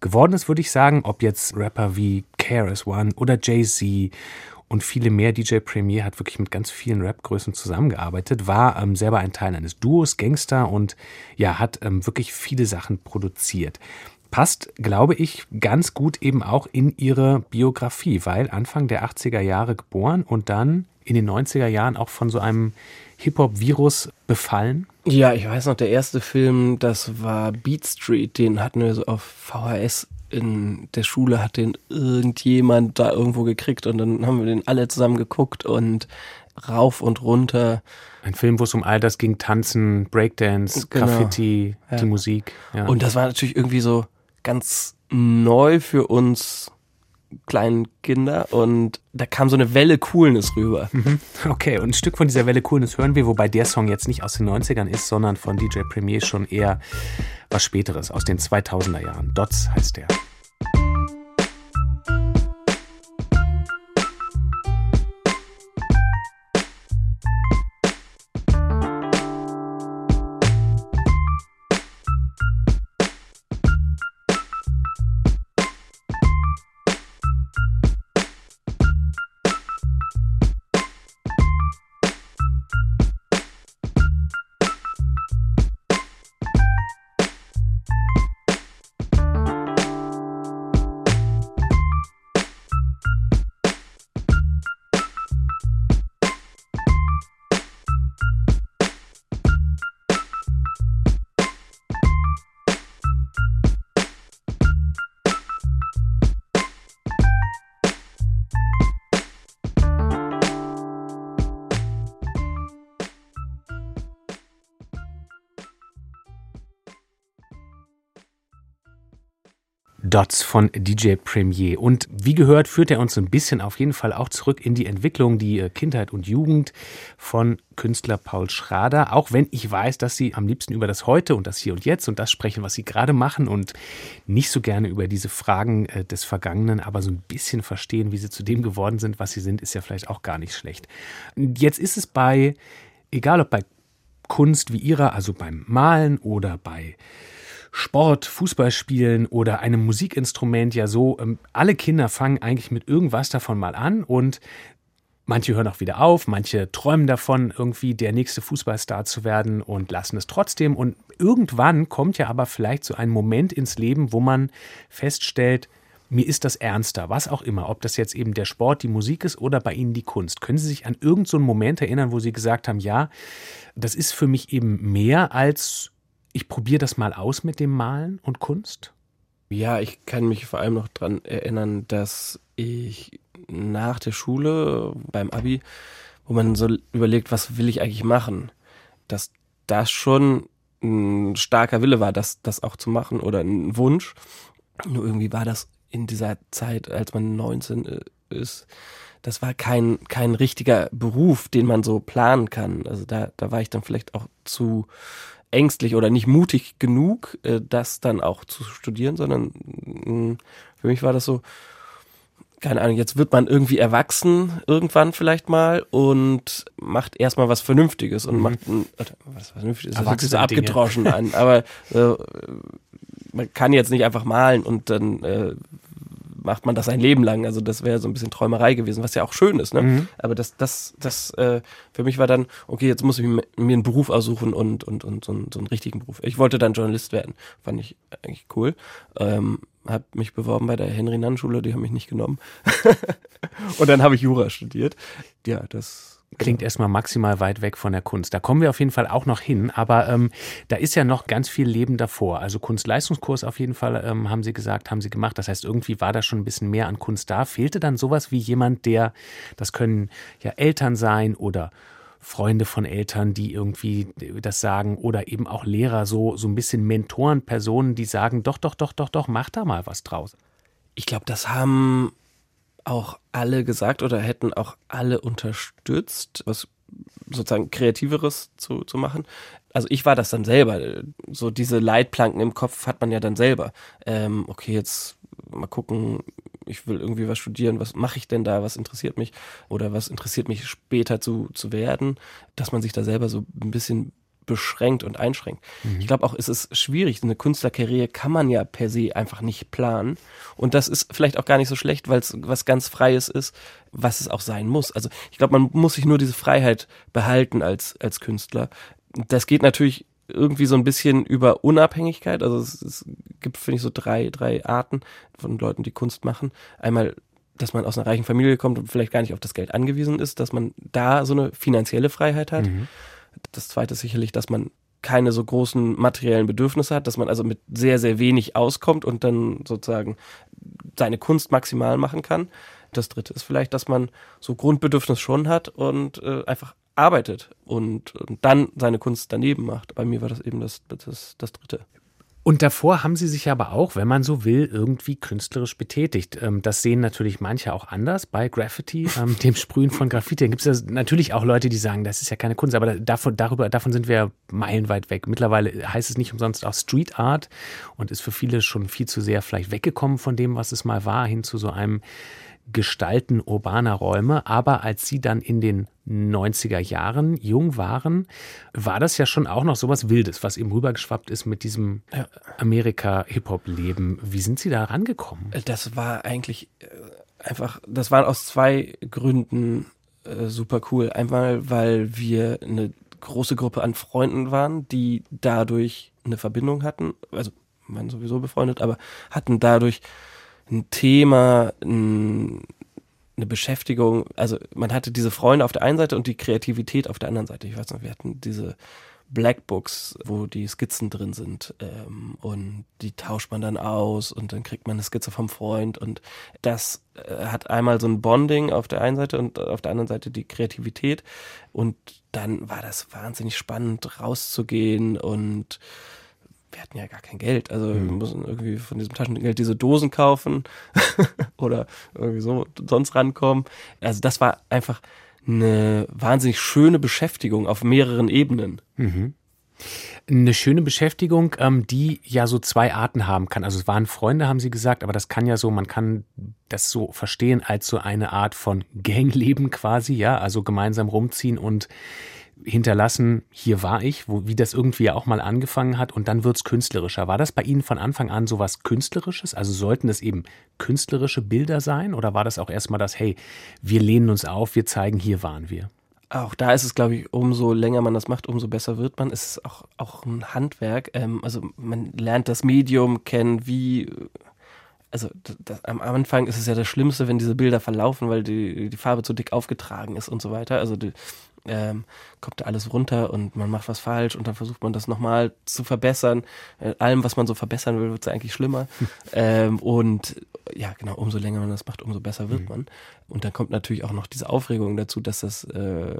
geworden ist, würde ich sagen. Ob jetzt Rapper wie KRS One oder Jay-Z und viele mehr. DJ Premier hat wirklich mit ganz vielen Rap-Größen zusammengearbeitet, war ähm, selber ein Teil eines Duos, Gangster und ja, hat ähm, wirklich viele Sachen produziert. Passt, glaube ich, ganz gut eben auch in ihre Biografie, weil Anfang der 80er Jahre geboren und dann in den 90er Jahren auch von so einem Hip-Hop-Virus befallen? Ja, ich weiß noch, der erste Film, das war Beat Street, den hatten wir so auf VHS in der Schule, hat den irgendjemand da irgendwo gekriegt und dann haben wir den alle zusammen geguckt und rauf und runter. Ein Film, wo es um all das ging, Tanzen, Breakdance, genau. Graffiti, ja. die Musik. Ja. Und das war natürlich irgendwie so ganz neu für uns kleinen Kinder und da kam so eine Welle Coolness rüber. Mhm. Okay, und ein Stück von dieser Welle Coolness hören wir, wobei der Song jetzt nicht aus den 90ern ist, sondern von DJ Premier schon eher was Späteres, aus den 2000er Jahren. Dots heißt der. Dots von DJ Premier. Und wie gehört, führt er uns ein bisschen auf jeden Fall auch zurück in die Entwicklung, die äh, Kindheit und Jugend von Künstler Paul Schrader. Auch wenn ich weiß, dass Sie am liebsten über das Heute und das Hier und Jetzt und das sprechen, was Sie gerade machen und nicht so gerne über diese Fragen äh, des Vergangenen, aber so ein bisschen verstehen, wie Sie zu dem geworden sind, was Sie sind, ist ja vielleicht auch gar nicht schlecht. Jetzt ist es bei, egal ob bei Kunst wie Ihrer, also beim Malen oder bei Sport, Fußballspielen oder einem Musikinstrument ja so, ähm, alle Kinder fangen eigentlich mit irgendwas davon mal an und manche hören auch wieder auf, manche träumen davon, irgendwie der nächste Fußballstar zu werden und lassen es trotzdem. Und irgendwann kommt ja aber vielleicht so ein Moment ins Leben, wo man feststellt, mir ist das ernster, was auch immer, ob das jetzt eben der Sport, die Musik ist oder bei Ihnen die Kunst. Können Sie sich an irgendeinen so Moment erinnern, wo Sie gesagt haben, ja, das ist für mich eben mehr als ich probiere das mal aus mit dem Malen und Kunst? Ja, ich kann mich vor allem noch daran erinnern, dass ich nach der Schule beim Abi, wo man so überlegt, was will ich eigentlich machen, dass das schon ein starker Wille war, das, das auch zu machen oder ein Wunsch. Nur irgendwie war das in dieser Zeit, als man 19 äh, ist, das war kein, kein richtiger Beruf, den man so planen kann. Also da, da war ich dann vielleicht auch zu ängstlich oder nicht mutig genug, äh, das dann auch zu studieren, sondern mm, für mich war das so, keine Ahnung, jetzt wird man irgendwie erwachsen, irgendwann vielleicht mal und macht erstmal was Vernünftiges und mhm. macht ein, was Vernünftiges, das sich so abgedroschen an, aber äh, man kann jetzt nicht einfach malen und dann äh, macht man das ein Leben lang. Also das wäre so ein bisschen Träumerei gewesen, was ja auch schön ist. Ne? Mhm. Aber das, das, das äh, für mich war dann, okay, jetzt muss ich mir einen Beruf aussuchen und, und, und so, einen, so einen richtigen Beruf. Ich wollte dann Journalist werden. Fand ich eigentlich cool. Ähm, habe mich beworben bei der Henry-Nann-Schule, die haben mich nicht genommen. und dann habe ich Jura studiert. Ja, das Klingt erstmal maximal weit weg von der Kunst. Da kommen wir auf jeden Fall auch noch hin, aber ähm, da ist ja noch ganz viel Leben davor. Also Kunstleistungskurs auf jeden Fall, ähm, haben Sie gesagt, haben Sie gemacht. Das heißt, irgendwie war da schon ein bisschen mehr an Kunst da. Fehlte dann sowas wie jemand, der, das können ja Eltern sein oder Freunde von Eltern, die irgendwie das sagen oder eben auch Lehrer, so, so ein bisschen Mentoren, Personen, die sagen, doch, doch, doch, doch, doch, mach da mal was draus. Ich glaube, das haben auch alle gesagt oder hätten auch alle unterstützt, was sozusagen kreativeres zu, zu machen. Also ich war das dann selber. So diese Leitplanken im Kopf hat man ja dann selber. Ähm, okay, jetzt mal gucken, ich will irgendwie was studieren, was mache ich denn da, was interessiert mich oder was interessiert mich später zu, zu werden, dass man sich da selber so ein bisschen beschränkt und einschränkt. Mhm. Ich glaube auch, es ist schwierig. Eine Künstlerkarriere kann man ja per se einfach nicht planen. Und das ist vielleicht auch gar nicht so schlecht, weil es was ganz Freies ist, was es auch sein muss. Also ich glaube, man muss sich nur diese Freiheit behalten als, als Künstler. Das geht natürlich irgendwie so ein bisschen über Unabhängigkeit. Also es, es gibt, finde ich, so drei, drei Arten von Leuten, die Kunst machen. Einmal, dass man aus einer reichen Familie kommt und vielleicht gar nicht auf das Geld angewiesen ist, dass man da so eine finanzielle Freiheit hat. Mhm. Das zweite ist sicherlich, dass man keine so großen materiellen Bedürfnisse hat, dass man also mit sehr, sehr wenig auskommt und dann sozusagen seine Kunst maximal machen kann. Das dritte ist vielleicht, dass man so Grundbedürfnis schon hat und äh, einfach arbeitet und, und dann seine Kunst daneben macht. Bei mir war das eben das, das, das dritte. Und davor haben sie sich aber auch, wenn man so will, irgendwie künstlerisch betätigt. Ähm, das sehen natürlich manche auch anders bei Graffiti, ähm, dem Sprühen von Graffiti. Da gibt es natürlich auch Leute, die sagen, das ist ja keine Kunst, aber davon, darüber, davon sind wir meilenweit weg. Mittlerweile heißt es nicht umsonst auch Street Art und ist für viele schon viel zu sehr vielleicht weggekommen von dem, was es mal war, hin zu so einem Gestalten urbaner Räume. Aber als sie dann in den 90er Jahren jung waren, war das ja schon auch noch sowas Wildes, was eben rübergeschwappt ist mit diesem Amerika-Hip-Hop-Leben. Wie sind Sie da rangekommen? Das war eigentlich äh, einfach, das war aus zwei Gründen äh, super cool. Einmal, weil wir eine große Gruppe an Freunden waren, die dadurch eine Verbindung hatten, also waren sowieso befreundet, aber hatten dadurch ein Thema, ein, eine Beschäftigung. Also man hatte diese Freunde auf der einen Seite und die Kreativität auf der anderen Seite. Ich weiß noch, wir hatten diese Blackbooks, wo die Skizzen drin sind ähm, und die tauscht man dann aus und dann kriegt man eine Skizze vom Freund und das äh, hat einmal so ein Bonding auf der einen Seite und auf der anderen Seite die Kreativität und dann war das wahnsinnig spannend rauszugehen und wir hatten ja gar kein Geld. Also mhm. wir mussten irgendwie von diesem Taschengeld diese Dosen kaufen oder irgendwie so sonst rankommen. Also das war einfach eine wahnsinnig schöne Beschäftigung auf mehreren Ebenen. Mhm. Eine schöne Beschäftigung, ähm, die ja so zwei Arten haben kann. Also es waren Freunde, haben Sie gesagt, aber das kann ja so, man kann das so verstehen als so eine Art von Gangleben quasi, ja, also gemeinsam rumziehen und hinterlassen, hier war ich, wo, wie das irgendwie ja auch mal angefangen hat und dann wird's künstlerischer. War das bei Ihnen von Anfang an so was Künstlerisches? Also sollten es eben künstlerische Bilder sein oder war das auch erstmal das, hey, wir lehnen uns auf, wir zeigen, hier waren wir? Auch da ist es, glaube ich, umso länger man das macht, umso besser wird man. Es ist auch, auch ein Handwerk. Ähm, also man lernt das Medium kennen, wie also das, am Anfang ist es ja das Schlimmste, wenn diese Bilder verlaufen, weil die, die Farbe zu dick aufgetragen ist und so weiter. Also die, ähm, kommt da alles runter und man macht was falsch und dann versucht man das nochmal zu verbessern. Äh, allem, was man so verbessern will, wird es eigentlich schlimmer. ähm, und ja, genau, umso länger man das macht, umso besser wird mhm. man. Und dann kommt natürlich auch noch diese Aufregung dazu, dass das äh,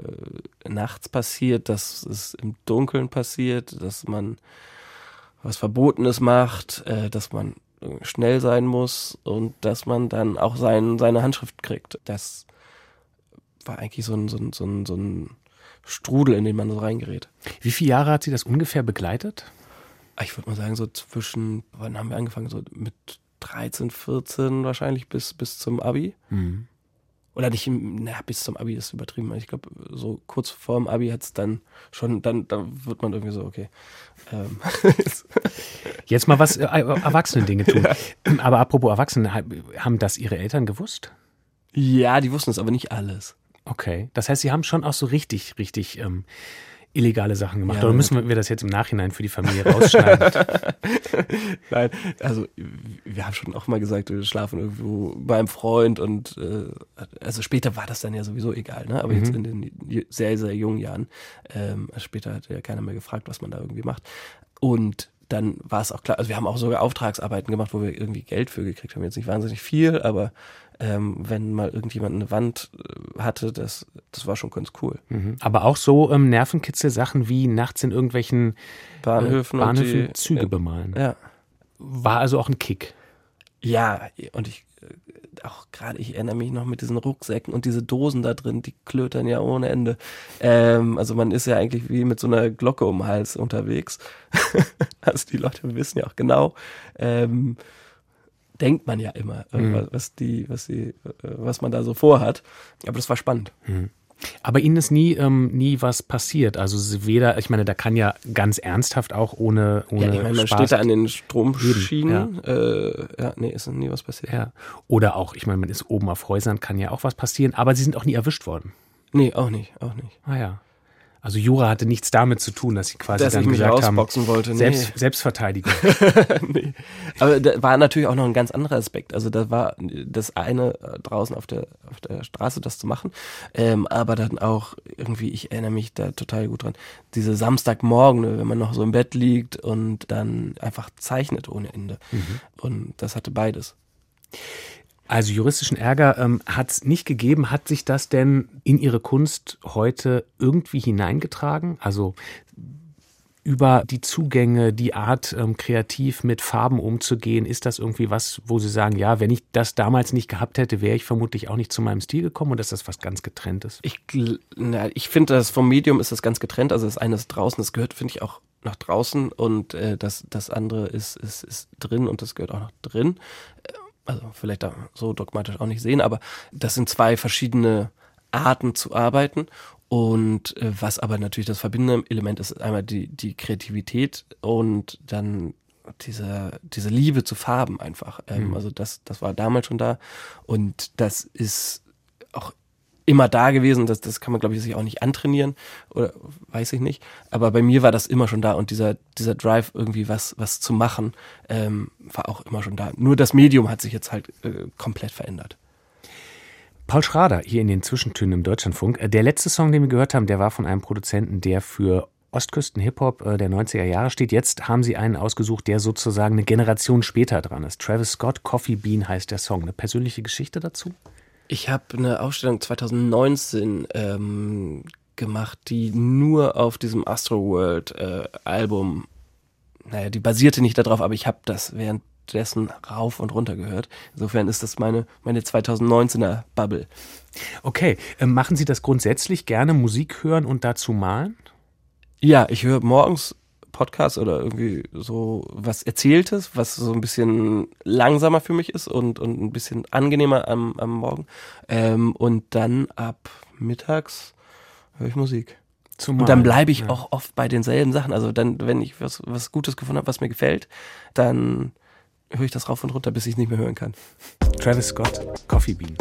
nachts passiert, dass es im Dunkeln passiert, dass man was Verbotenes macht, äh, dass man schnell sein muss und dass man dann auch sein, seine Handschrift kriegt. Das war eigentlich so ein, so ein, so ein, so ein Strudel, in den man so reingerät. Wie viele Jahre hat sie das ungefähr begleitet? Ah, ich würde mal sagen, so zwischen, wann haben wir angefangen? So mit 13, 14 wahrscheinlich bis, bis zum Abi. Mhm. Oder nicht, naja, bis zum Abi ist übertrieben. Ich glaube, so kurz vor dem Abi hat es dann schon, dann, dann wird man irgendwie so, okay. Ähm. Jetzt mal was äh, Erwachsene-Dinge tun. Ja. Aber apropos Erwachsene, haben das ihre Eltern gewusst? Ja, die wussten es, aber nicht alles. Okay. Das heißt, Sie haben schon auch so richtig, richtig ähm, illegale Sachen gemacht. Ja, Oder müssen wir das jetzt im Nachhinein für die Familie rausschneiden? Nein, also wir haben schon auch mal gesagt, wir schlafen irgendwo beim Freund und äh, also später war das dann ja sowieso egal, ne? Aber mhm. jetzt in den sehr, sehr jungen Jahren, ähm, später hat ja keiner mehr gefragt, was man da irgendwie macht. Und dann war es auch klar, also wir haben auch sogar Auftragsarbeiten gemacht, wo wir irgendwie Geld für gekriegt haben. Jetzt nicht wahnsinnig viel, aber ähm, wenn mal irgendjemand eine Wand äh, hatte, das, das war schon ganz cool. Mhm. Aber auch so ähm, Nervenkitzel-Sachen wie nachts in irgendwelchen Bahnhöfen, äh, Bahnhöfen die, Züge ja, bemalen. Ja. War also auch ein Kick. Ja, und ich auch gerade, ich erinnere mich noch mit diesen Rucksäcken und diese Dosen da drin, die klötern ja ohne Ende. Ähm, also man ist ja eigentlich wie mit so einer Glocke um den Hals unterwegs. also die Leute wissen ja auch genau, ähm, denkt man ja immer, äh, Mhm. was die, was die, äh, was man da so vorhat. Aber das war spannend. Aber Ihnen ist nie, ähm, nie was passiert. Also weder, ich meine, da kann ja ganz ernsthaft auch ohne, ohne Ja, ich meine, man Spaß steht da an den Stromschienen. Ja, äh, ja nee, ist nie was passiert. Ja. Oder auch, ich meine, man ist oben auf Häusern, kann ja auch was passieren, aber Sie sind auch nie erwischt worden. Nee, auch nicht, auch nicht. Ah ja. Also Jura hatte nichts damit zu tun, dass Sie quasi Dass dann gesagt haben, wollte. Nee. Selbst, Selbstverteidigung. nee. Aber da war natürlich auch noch ein ganz anderer Aspekt. Also da war das eine äh, draußen auf der auf der Straße das zu machen, ähm, aber dann auch irgendwie, ich erinnere mich da total gut dran, diese Samstagmorgen, ne, wenn man noch so im Bett liegt und dann einfach zeichnet ohne Ende. Und das hatte beides. Also juristischen Ärger ähm, hat es nicht gegeben. Hat sich das denn in Ihre Kunst heute irgendwie hineingetragen? Also über die Zugänge, die Art, ähm, kreativ mit Farben umzugehen, ist das irgendwie was, wo Sie sagen, ja, wenn ich das damals nicht gehabt hätte, wäre ich vermutlich auch nicht zu meinem Stil gekommen oder ist das was ganz getrenntes? Ich, ich finde, das vom Medium ist das ganz getrennt. Also das eine ist draußen, das gehört, finde ich, auch nach draußen und äh, das, das andere ist, ist, ist drin und das gehört auch noch drin. Also vielleicht da so dogmatisch auch nicht sehen, aber das sind zwei verschiedene Arten zu arbeiten. Und äh, was aber natürlich das verbindende Element ist, einmal die, die Kreativität und dann diese, diese Liebe zu Farben einfach. Ähm, Mhm. Also das, das war damals schon da. Und das ist immer da gewesen. Das, das kann man, glaube ich, sich auch nicht antrainieren oder weiß ich nicht. Aber bei mir war das immer schon da und dieser, dieser Drive, irgendwie was, was zu machen, ähm, war auch immer schon da. Nur das Medium hat sich jetzt halt äh, komplett verändert. Paul Schrader hier in den Zwischentönen im Deutschlandfunk. Äh, Der letzte Song, den wir gehört haben, der war von einem Produzenten, der für Ostküsten-Hip-Hop äh, der 90er Jahre steht. Jetzt haben Sie einen ausgesucht, der sozusagen eine Generation später dran ist. Travis Scott, Coffee Bean heißt der Song. Eine persönliche Geschichte dazu? Ich habe eine Ausstellung 2019 ähm, gemacht, die nur auf diesem Astroworld äh, Album, naja, die basierte nicht darauf, aber ich habe das währenddessen rauf und runter gehört. Insofern ist das meine, meine 2019er Bubble. Okay, äh, machen Sie das grundsätzlich gerne, Musik hören und dazu malen? Ja, ich höre morgens Podcasts oder irgendwie so was Erzähltes, was so ein bisschen langsamer für mich ist und, und ein bisschen angenehmer am, am Morgen. Ähm, und dann ab mittags höre ich Musik. Zum Und dann bleibe ich ja. auch oft bei denselben Sachen. Also dann, wenn ich was, was Gutes gefunden habe, was mir gefällt, dann höre ich das rauf und runter, bis ich es nicht mehr hören kann. Travis Scott, Coffee Bean.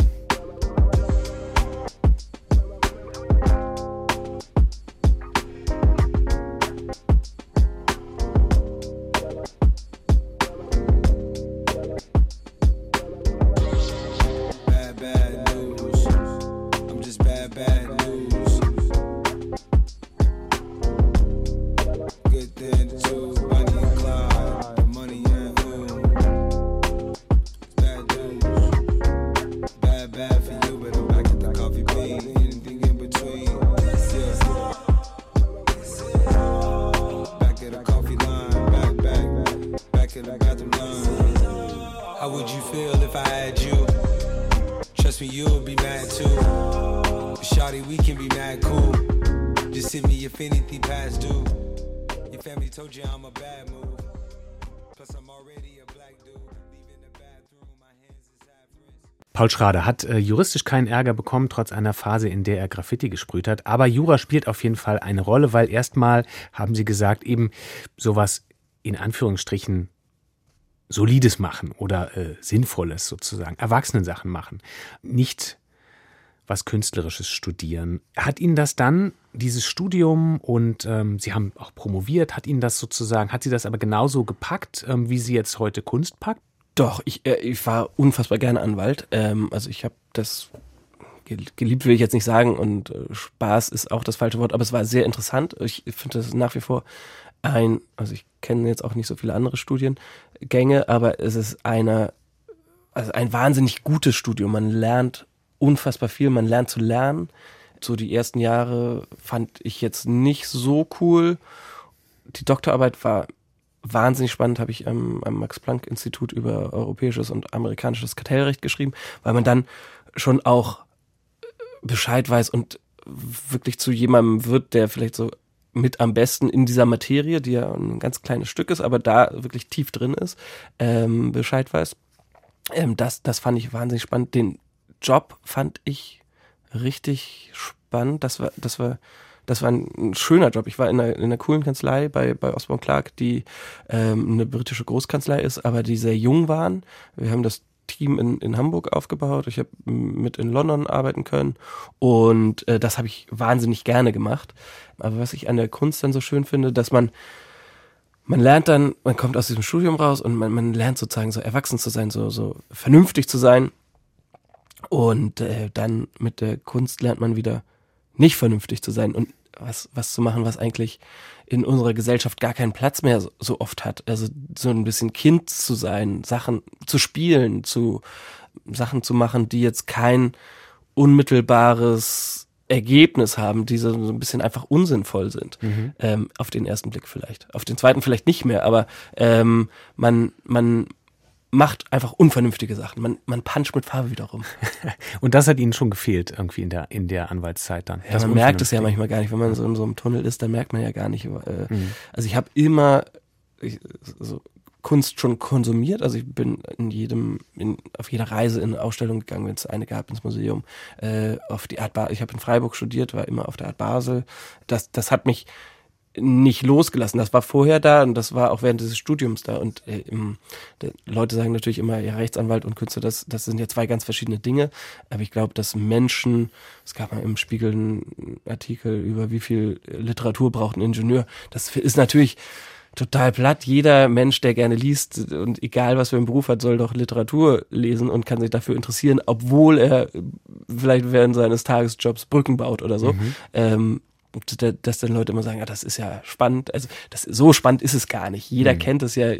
Paul Schrader hat äh, juristisch keinen Ärger bekommen, trotz einer Phase, in der er Graffiti gesprüht hat. Aber Jura spielt auf jeden Fall eine Rolle, weil erstmal, haben Sie gesagt, eben sowas in Anführungsstrichen Solides machen oder äh, Sinnvolles sozusagen, Erwachsenensachen machen. Nicht was Künstlerisches studieren. Hat Ihnen das dann, dieses Studium und ähm, Sie haben auch promoviert, hat Ihnen das sozusagen, hat Sie das aber genauso gepackt, ähm, wie Sie jetzt heute Kunst packt? Doch, ich, äh, ich war unfassbar gerne Anwalt. Ähm, also ich habe das gel- geliebt, will ich jetzt nicht sagen, und äh, Spaß ist auch das falsche Wort, aber es war sehr interessant. Ich finde das nach wie vor ein, also ich kenne jetzt auch nicht so viele andere Studiengänge, aber es ist einer, also ein wahnsinnig gutes Studium. Man lernt unfassbar viel, man lernt zu lernen. So die ersten Jahre fand ich jetzt nicht so cool. Die Doktorarbeit war wahnsinnig spannend, habe ich am, am Max-Planck-Institut über europäisches und amerikanisches Kartellrecht geschrieben, weil man dann schon auch Bescheid weiß und wirklich zu jemandem wird, der vielleicht so mit am besten in dieser Materie, die ja ein ganz kleines Stück ist, aber da wirklich tief drin ist, ähm, Bescheid weiß. Ähm, das, das fand ich wahnsinnig spannend. Den Job fand ich richtig spannend. Das war, das war, das war ein, schöner Job. Ich war in einer, in einer coolen Kanzlei bei, bei Osborne Clark, die ähm, eine britische Großkanzlei ist, aber die sehr jung waren. Wir haben das Team in, in Hamburg aufgebaut. Ich habe mit in London arbeiten können und äh, das habe ich wahnsinnig gerne gemacht. Aber was ich an der Kunst dann so schön finde, dass man man lernt dann, man kommt aus diesem Studium raus und man, man lernt sozusagen so erwachsen zu sein, so so vernünftig zu sein. Und äh, dann mit der Kunst lernt man wieder nicht vernünftig zu sein und was was zu machen, was eigentlich in unserer Gesellschaft gar keinen Platz mehr so, so oft hat. Also so ein bisschen Kind zu sein, Sachen zu spielen, zu Sachen zu machen, die jetzt kein unmittelbares Ergebnis haben, die so, ein bisschen einfach unsinnvoll sind. Mhm. Ähm, auf den ersten Blick vielleicht. Auf den zweiten vielleicht nicht mehr, aber ähm, man, man, macht einfach unvernünftige Sachen. Man, man puncht mit Farbe wieder rum. Und das hat Ihnen schon gefehlt irgendwie in der, in der Anwaltszeit dann. Ja, man merkt es ja manchmal gar nicht. Wenn man so in so einem Tunnel ist, dann merkt man ja gar nicht. Äh, mhm. Also ich habe immer ich, so Kunst schon konsumiert. Also ich bin in jedem, in, auf jeder Reise in eine Ausstellung gegangen, wenn es eine gab ins Museum. Äh, auf die Art Basel. Ich habe in Freiburg studiert, war immer auf der Art Basel. Das, das hat mich nicht losgelassen. Das war vorher da und das war auch während dieses Studiums da. Und äh, im, de, Leute sagen natürlich immer, ja, Rechtsanwalt und Künstler, das, das sind ja zwei ganz verschiedene Dinge. Aber ich glaube, dass Menschen, es gab mal im Spiegel einen Artikel über wie viel Literatur braucht ein Ingenieur. Das ist natürlich total platt. Jeder Mensch, der gerne liest und egal was für einen Beruf hat, soll doch Literatur lesen und kann sich dafür interessieren, obwohl er vielleicht während seines Tagesjobs Brücken baut oder so. Mhm. Ähm, dass dann Leute immer sagen, ja, das ist ja spannend. Also das, so spannend ist es gar nicht. Jeder mhm. kennt es ja,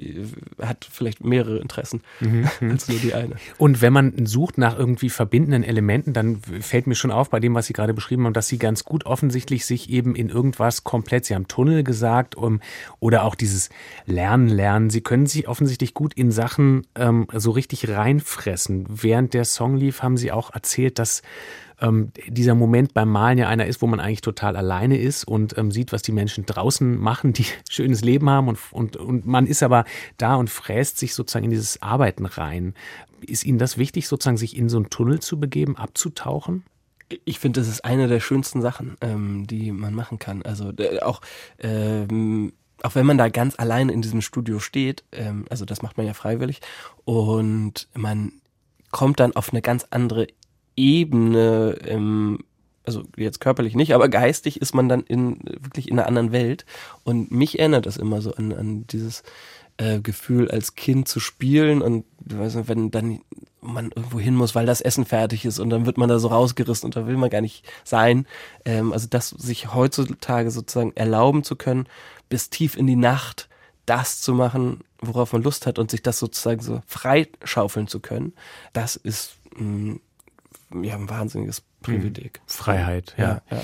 hat vielleicht mehrere Interessen mhm. als nur die eine. Und wenn man sucht nach irgendwie verbindenden Elementen, dann fällt mir schon auf bei dem, was Sie gerade beschrieben haben, dass Sie ganz gut offensichtlich sich eben in irgendwas komplett, Sie haben Tunnel gesagt, um, oder auch dieses Lernen, Lernen. Sie können sich offensichtlich gut in Sachen ähm, so richtig reinfressen. Während der Song lief, haben Sie auch erzählt, dass ähm, dieser Moment beim Malen ja einer ist, wo man eigentlich total alleine ist und ähm, sieht, was die Menschen draußen machen, die schönes Leben haben und, und, und man ist aber da und fräst sich sozusagen in dieses Arbeiten rein. Ist Ihnen das wichtig, sozusagen sich in so einen Tunnel zu begeben, abzutauchen? Ich finde, das ist eine der schönsten Sachen, ähm, die man machen kann. Also äh, auch ähm, auch wenn man da ganz allein in diesem Studio steht, ähm, also das macht man ja freiwillig und man kommt dann auf eine ganz andere Ebene, ähm, also jetzt körperlich nicht, aber geistig ist man dann in wirklich in einer anderen Welt. Und mich erinnert das immer so an, an dieses äh, Gefühl, als Kind zu spielen und weiß nicht, wenn dann man irgendwo hin muss, weil das Essen fertig ist und dann wird man da so rausgerissen und da will man gar nicht sein. Ähm, also das sich heutzutage sozusagen erlauben zu können, bis tief in die Nacht das zu machen, worauf man Lust hat und sich das sozusagen so freischaufeln zu können, das ist mh, mm, ja, ein wahnsinniges Privileg. Mhm. Freiheit, ja. ja, ja.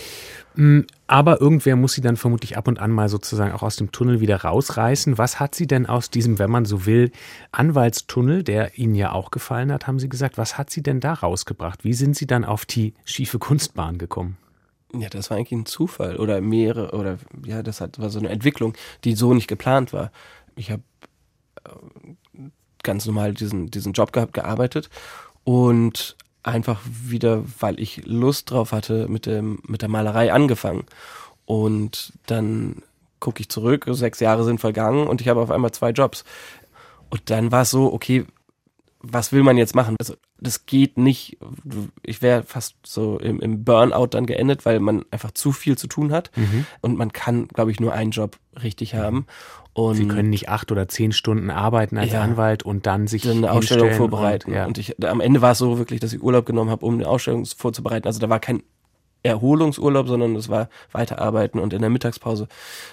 Mm, aber irgendwer muss sie dann vermutlich ab und an mal sozusagen auch aus dem Tunnel wieder rausreißen. Was hat sie denn aus diesem, wenn man so will, Anwaltstunnel, der Ihnen ja auch gefallen hat, haben Sie gesagt, was hat sie denn da rausgebracht? Wie sind Sie dann auf die schiefe Kunstbahn gekommen? Ja, das war eigentlich ein Zufall oder mehrere, oder ja, das hat, war so eine Entwicklung, die so nicht geplant war. Ich habe äh, ganz normal diesen, diesen Job gehabt, gearbeitet und einfach wieder, weil ich Lust drauf hatte, mit dem mit der Malerei angefangen. Und dann gucke ich zurück, sechs Jahre sind vergangen und ich habe auf einmal zwei Jobs. Und dann war es so, okay, was will man jetzt machen? Also das geht nicht. Ich wäre fast so im, im, Burnout dann geendet, weil man einfach zu viel zu tun hat mhm. und man kann, glaube ich, nur einen Job richtig haben. Und Sie können nicht acht oder zehn Stunden arbeiten als ja, Anwalt und dann sich dann eine Ausstellung vorbereiten. Und, ja. und ich, am Ende war es so wirklich, dass ich Urlaub genommen habe, um eine Ausstellung vorzubereiten. Also da war kein Erholungsurlaub, sondern es war Weiterarbeiten und in der Mittagspause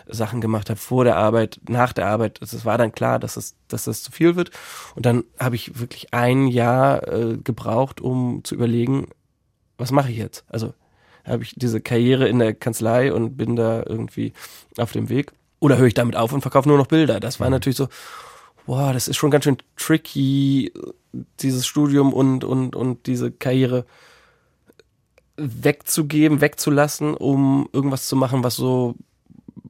Sachen gemacht habe, vor der Arbeit, nach der Arbeit. Es war dann klar, dass es, dass das zu viel wird. Und dann habe ich wirklich ein Jahr äh, gebraucht, um zu überlegen, was mache ich jetzt? Also habe ich diese Karriere in der Kanzlei und bin da irgendwie auf dem Weg. Oder höre ich damit auf und verkaufe nur noch Bilder? Das war mhm. natürlich so, boah, das ist schon ganz schön tricky, dieses Studium und, und, und diese Karriere wegzugeben, wegzulassen, um irgendwas zu machen, was so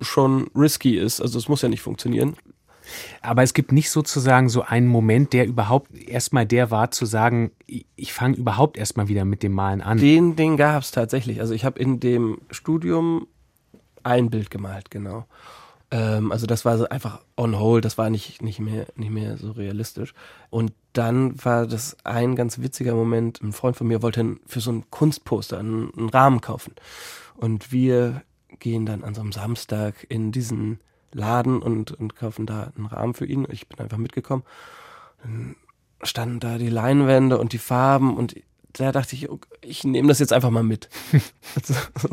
schon risky ist. Also es muss ja nicht funktionieren. Aber es gibt nicht sozusagen so einen Moment, der überhaupt erstmal der war, zu sagen, ich fange überhaupt erstmal wieder mit dem Malen an. Den, den gab es tatsächlich. Also ich habe in dem Studium ein Bild gemalt, genau. Ähm, also das war so einfach on hold, das war nicht, nicht, mehr, nicht mehr so realistisch. Und dann war das ein ganz witziger Moment. Ein Freund von mir wollte für so ein Kunstposter einen, einen Rahmen kaufen. Und wir gehen dann an so einem Samstag in diesen Laden und, und kaufen da einen Rahmen für ihn. Ich bin einfach mitgekommen. Dann standen da die Leinwände und die Farben und da dachte ich, ich nehme das jetzt einfach mal mit.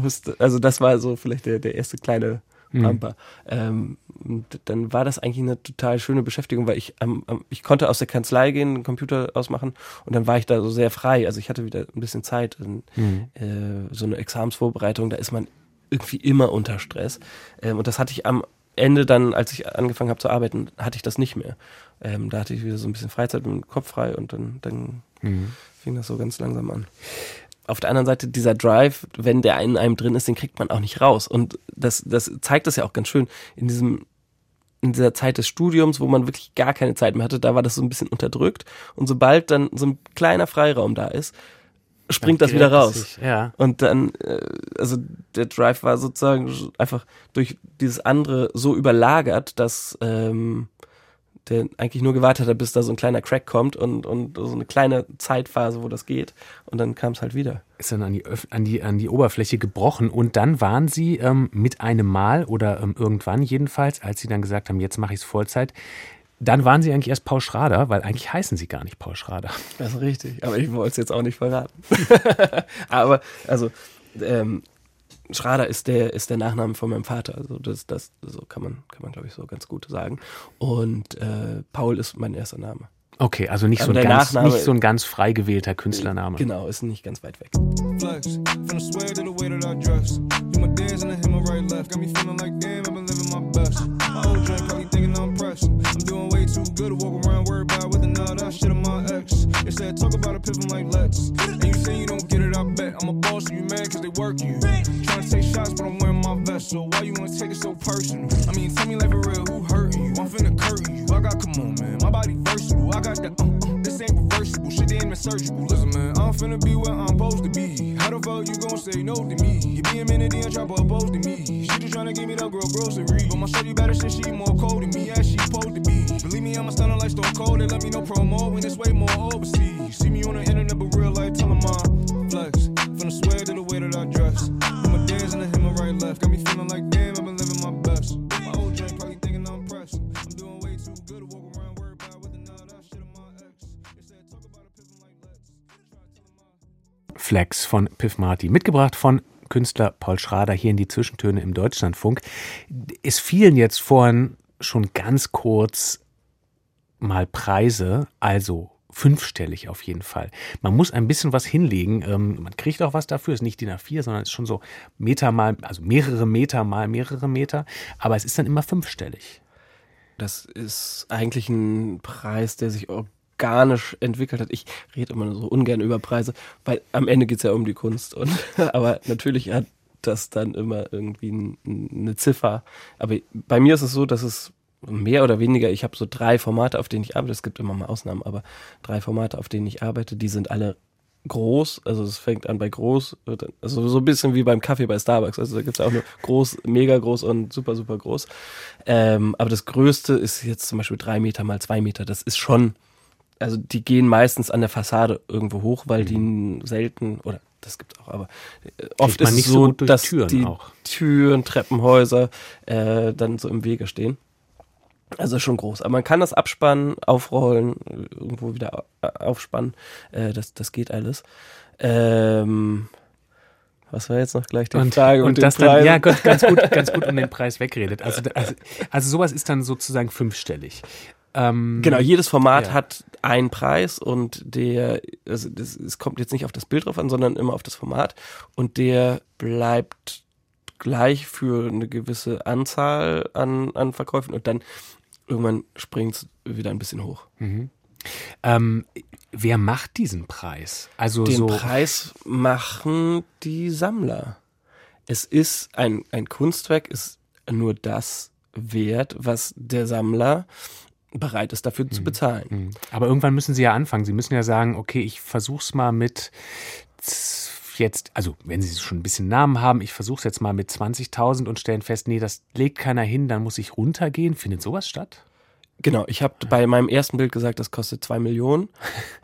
also, also das war so vielleicht der, der erste kleine Pampa. Mhm. Ähm, dann war das eigentlich eine total schöne Beschäftigung, weil ich ähm, ich konnte aus der Kanzlei gehen, den Computer ausmachen und dann war ich da so sehr frei. Also ich hatte wieder ein bisschen Zeit. Und, mhm. äh, so eine Examsvorbereitung, da ist man irgendwie immer unter Stress. Ähm, und das hatte ich am Ende dann, als ich angefangen habe zu arbeiten, hatte ich das nicht mehr. Ähm, da hatte ich wieder so ein bisschen Freizeit mit dem Kopf frei und dann, dann mhm. fing das so ganz langsam an. Auf der anderen Seite, dieser Drive, wenn der in einem drin ist, den kriegt man auch nicht raus. Und das, das zeigt das ja auch ganz schön in diesem, in dieser Zeit des Studiums, wo man wirklich gar keine Zeit mehr hatte, da war das so ein bisschen unterdrückt. Und sobald dann so ein kleiner Freiraum da ist, springt das wieder raus. Sich, ja. Und dann, äh, also der Drive war sozusagen einfach durch dieses andere so überlagert, dass ähm, der eigentlich nur gewartet hat, bis da so ein kleiner Crack kommt und, und so eine kleine Zeitphase, wo das geht. Und dann kam es halt wieder. Ist dann an die, an, die, an die Oberfläche gebrochen. Und dann waren Sie ähm, mit einem Mal oder ähm, irgendwann jedenfalls, als Sie dann gesagt haben, jetzt mache ich es Vollzeit, dann waren Sie eigentlich erst Paul Schrader, weil eigentlich heißen Sie gar nicht Paul Schrader. Das ist richtig, aber ich wollte es jetzt auch nicht verraten. aber, also, ähm, Schrader ist der, ist der Nachname von meinem Vater. Also das, das so kann man, kann man glaube ich, so ganz gut sagen. Und äh, Paul ist mein erster Name. Okay, also nicht, so ein, ganz, nicht so ein ganz frei gewählter Künstlername. Genau, ist nicht ganz weit weg. Flex, good to walk around worried about with another shit on my ex. Said talk about a pivot like let's. And you say you don't get it, I bet. I'm a boss, and you mad cause they work you. Trying to take shots, but I'm wearing my vest. So why you wanna take it so personal? I mean, tell me like for real, who hurt you? I'm finna curtain you. I got, come on, man. My body versatile. I got the uh, uh, this ain't reversible. Shit ain't even surgical. Listen, man, I'm finna be where I'm supposed to be. How the fuck you gon' say no to me? You be a minute, then try to to me. She just tryna give me that girl grocery. But my shorty better shit, she more cold than me as she supposed to I'm a stunner like Stone Cold. They let me know promo when it's way more overseas. See me on the internet, but real life, tell them I'm flex. From the swag to the way that I dress. Put my dance in the him right left. Got me feeling like damn, I've been living my best. My old drink probably thinking I'm pressed. I'm doing way too good to walk around worried about with another shit on my ex. They talk about a piffin like let's. Flex von Piff Marty. Mitgebracht von Künstler Paul Schrader hier in die Zwischentöne im Deutschlandfunk. Es fielen jetzt vorhin schon ganz kurz mal Preise, also fünfstellig auf jeden Fall. Man muss ein bisschen was hinlegen. Ähm, man kriegt auch was dafür. Es ist nicht DIN A4, sondern es ist schon so Meter mal, also mehrere Meter mal mehrere Meter. Aber es ist dann immer fünfstellig. Das ist eigentlich ein Preis, der sich organisch entwickelt hat. Ich rede immer so ungern über Preise, weil am Ende geht es ja um die Kunst. Und, aber natürlich hat das dann immer irgendwie eine Ziffer. Aber bei mir ist es so, dass es mehr oder weniger, ich habe so drei Formate, auf denen ich arbeite. Es gibt immer mal Ausnahmen, aber drei Formate, auf denen ich arbeite, die sind alle groß. Also es fängt an bei groß, also so ein bisschen wie beim Kaffee bei Starbucks. Also da gibt es auch nur groß, mega groß und super, super groß. Ähm, aber das Größte ist jetzt zum Beispiel drei Meter mal zwei Meter. Das ist schon, also die gehen meistens an der Fassade irgendwo hoch, weil die selten, oder das gibt's auch, aber äh, oft ist es so, so dass Türen die auch. Türen, Treppenhäuser äh, dann so im Wege stehen. Also schon groß. Aber man kann das abspannen, aufrollen, irgendwo wieder aufspannen. Äh, das, das geht alles. Ähm, Was war jetzt noch gleich die und, Frage? Und das dann, ja, ganz, ganz, gut, ganz gut um den Preis wegredet. Also, also, also sowas ist dann sozusagen fünfstellig. Ähm, genau, jedes Format ja. hat einen Preis und der, also das, es kommt jetzt nicht auf das Bild drauf an, sondern immer auf das Format und der bleibt gleich für eine gewisse Anzahl an, an Verkäufen und dann irgendwann springt es wieder ein bisschen hoch. Mhm. Ähm, wer macht diesen Preis? Also Den so Preis machen die Sammler. Es ist ein, ein Kunstwerk, ist nur das wert, was der Sammler bereit ist, dafür mhm. zu bezahlen. Mhm. Aber irgendwann müssen sie ja anfangen. Sie müssen ja sagen, okay, ich versuch's mal mit jetzt, also wenn Sie schon ein bisschen Namen haben, ich versuche es jetzt mal mit 20.000 und stellen fest, nee, das legt keiner hin, dann muss ich runtergehen. Findet sowas statt? Genau, ich habe bei meinem ersten Bild gesagt, das kostet zwei Millionen.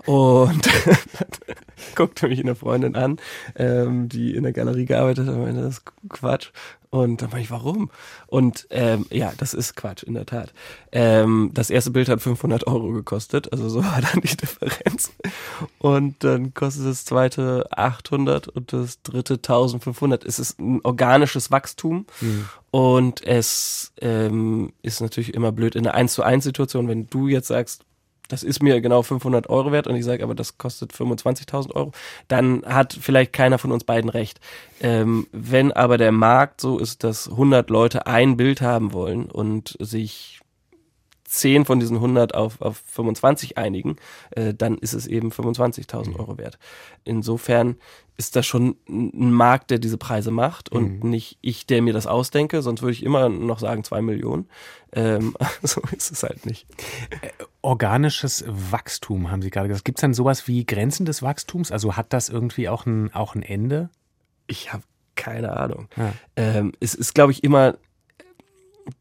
Und guckte mich eine Freundin an, ähm, die in der Galerie gearbeitet hat, und meinte, das ist Quatsch. Und dann war ich, warum? Und ähm, ja, das ist Quatsch, in der Tat. Ähm, das erste Bild hat 500 Euro gekostet, also so war dann die Differenz. Und dann kostet das zweite 800 und das dritte 1500. Es ist ein organisches Wachstum mhm. und es ähm, ist natürlich immer blöd in einer 1 zu 1 Situation, wenn du jetzt sagst, das ist mir genau 500 Euro wert und ich sage aber, das kostet 25.000 Euro, dann hat vielleicht keiner von uns beiden recht. Ähm, wenn aber der Markt so ist, dass 100 Leute ein Bild haben wollen und sich 10 von diesen 100 auf, auf 25 einigen, äh, dann ist es eben 25.000 mhm. Euro wert. Insofern ist das schon ein Markt, der diese Preise macht und mhm. nicht ich, der mir das ausdenke, sonst würde ich immer noch sagen zwei Millionen. Ähm, so ist es halt nicht. Äh, organisches Wachstum, haben Sie gerade gesagt. Gibt es dann sowas wie Grenzen des Wachstums? Also hat das irgendwie auch ein, auch ein Ende? Ich habe keine Ahnung. Ja. Ähm, es ist, glaube ich, immer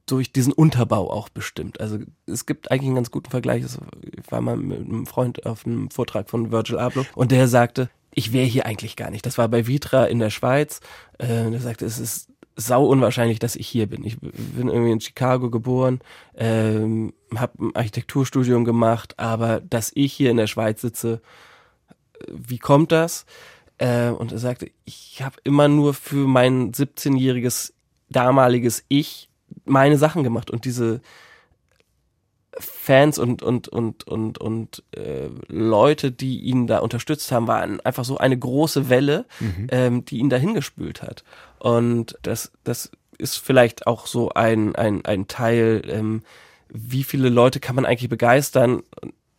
durch diesen Unterbau auch bestimmt. Also es gibt eigentlich einen ganz guten Vergleich. Ich war mal mit einem Freund auf einem Vortrag von Virgil Abloh und der sagte, ich wäre hier eigentlich gar nicht. Das war bei Vitra in der Schweiz. Äh, der sagte, es ist sau unwahrscheinlich, dass ich hier bin. Ich bin irgendwie in Chicago geboren, ähm, habe ein Architekturstudium gemacht, aber dass ich hier in der Schweiz sitze, wie kommt das? Äh, und er sagte, ich habe immer nur für mein 17-jähriges damaliges Ich meine Sachen gemacht und diese Fans und und und und und äh, Leute, die ihn da unterstützt haben, waren einfach so eine große Welle, mhm. ähm, die ihn dahin gespült hat. Und das das ist vielleicht auch so ein ein ein Teil, ähm, wie viele Leute kann man eigentlich begeistern?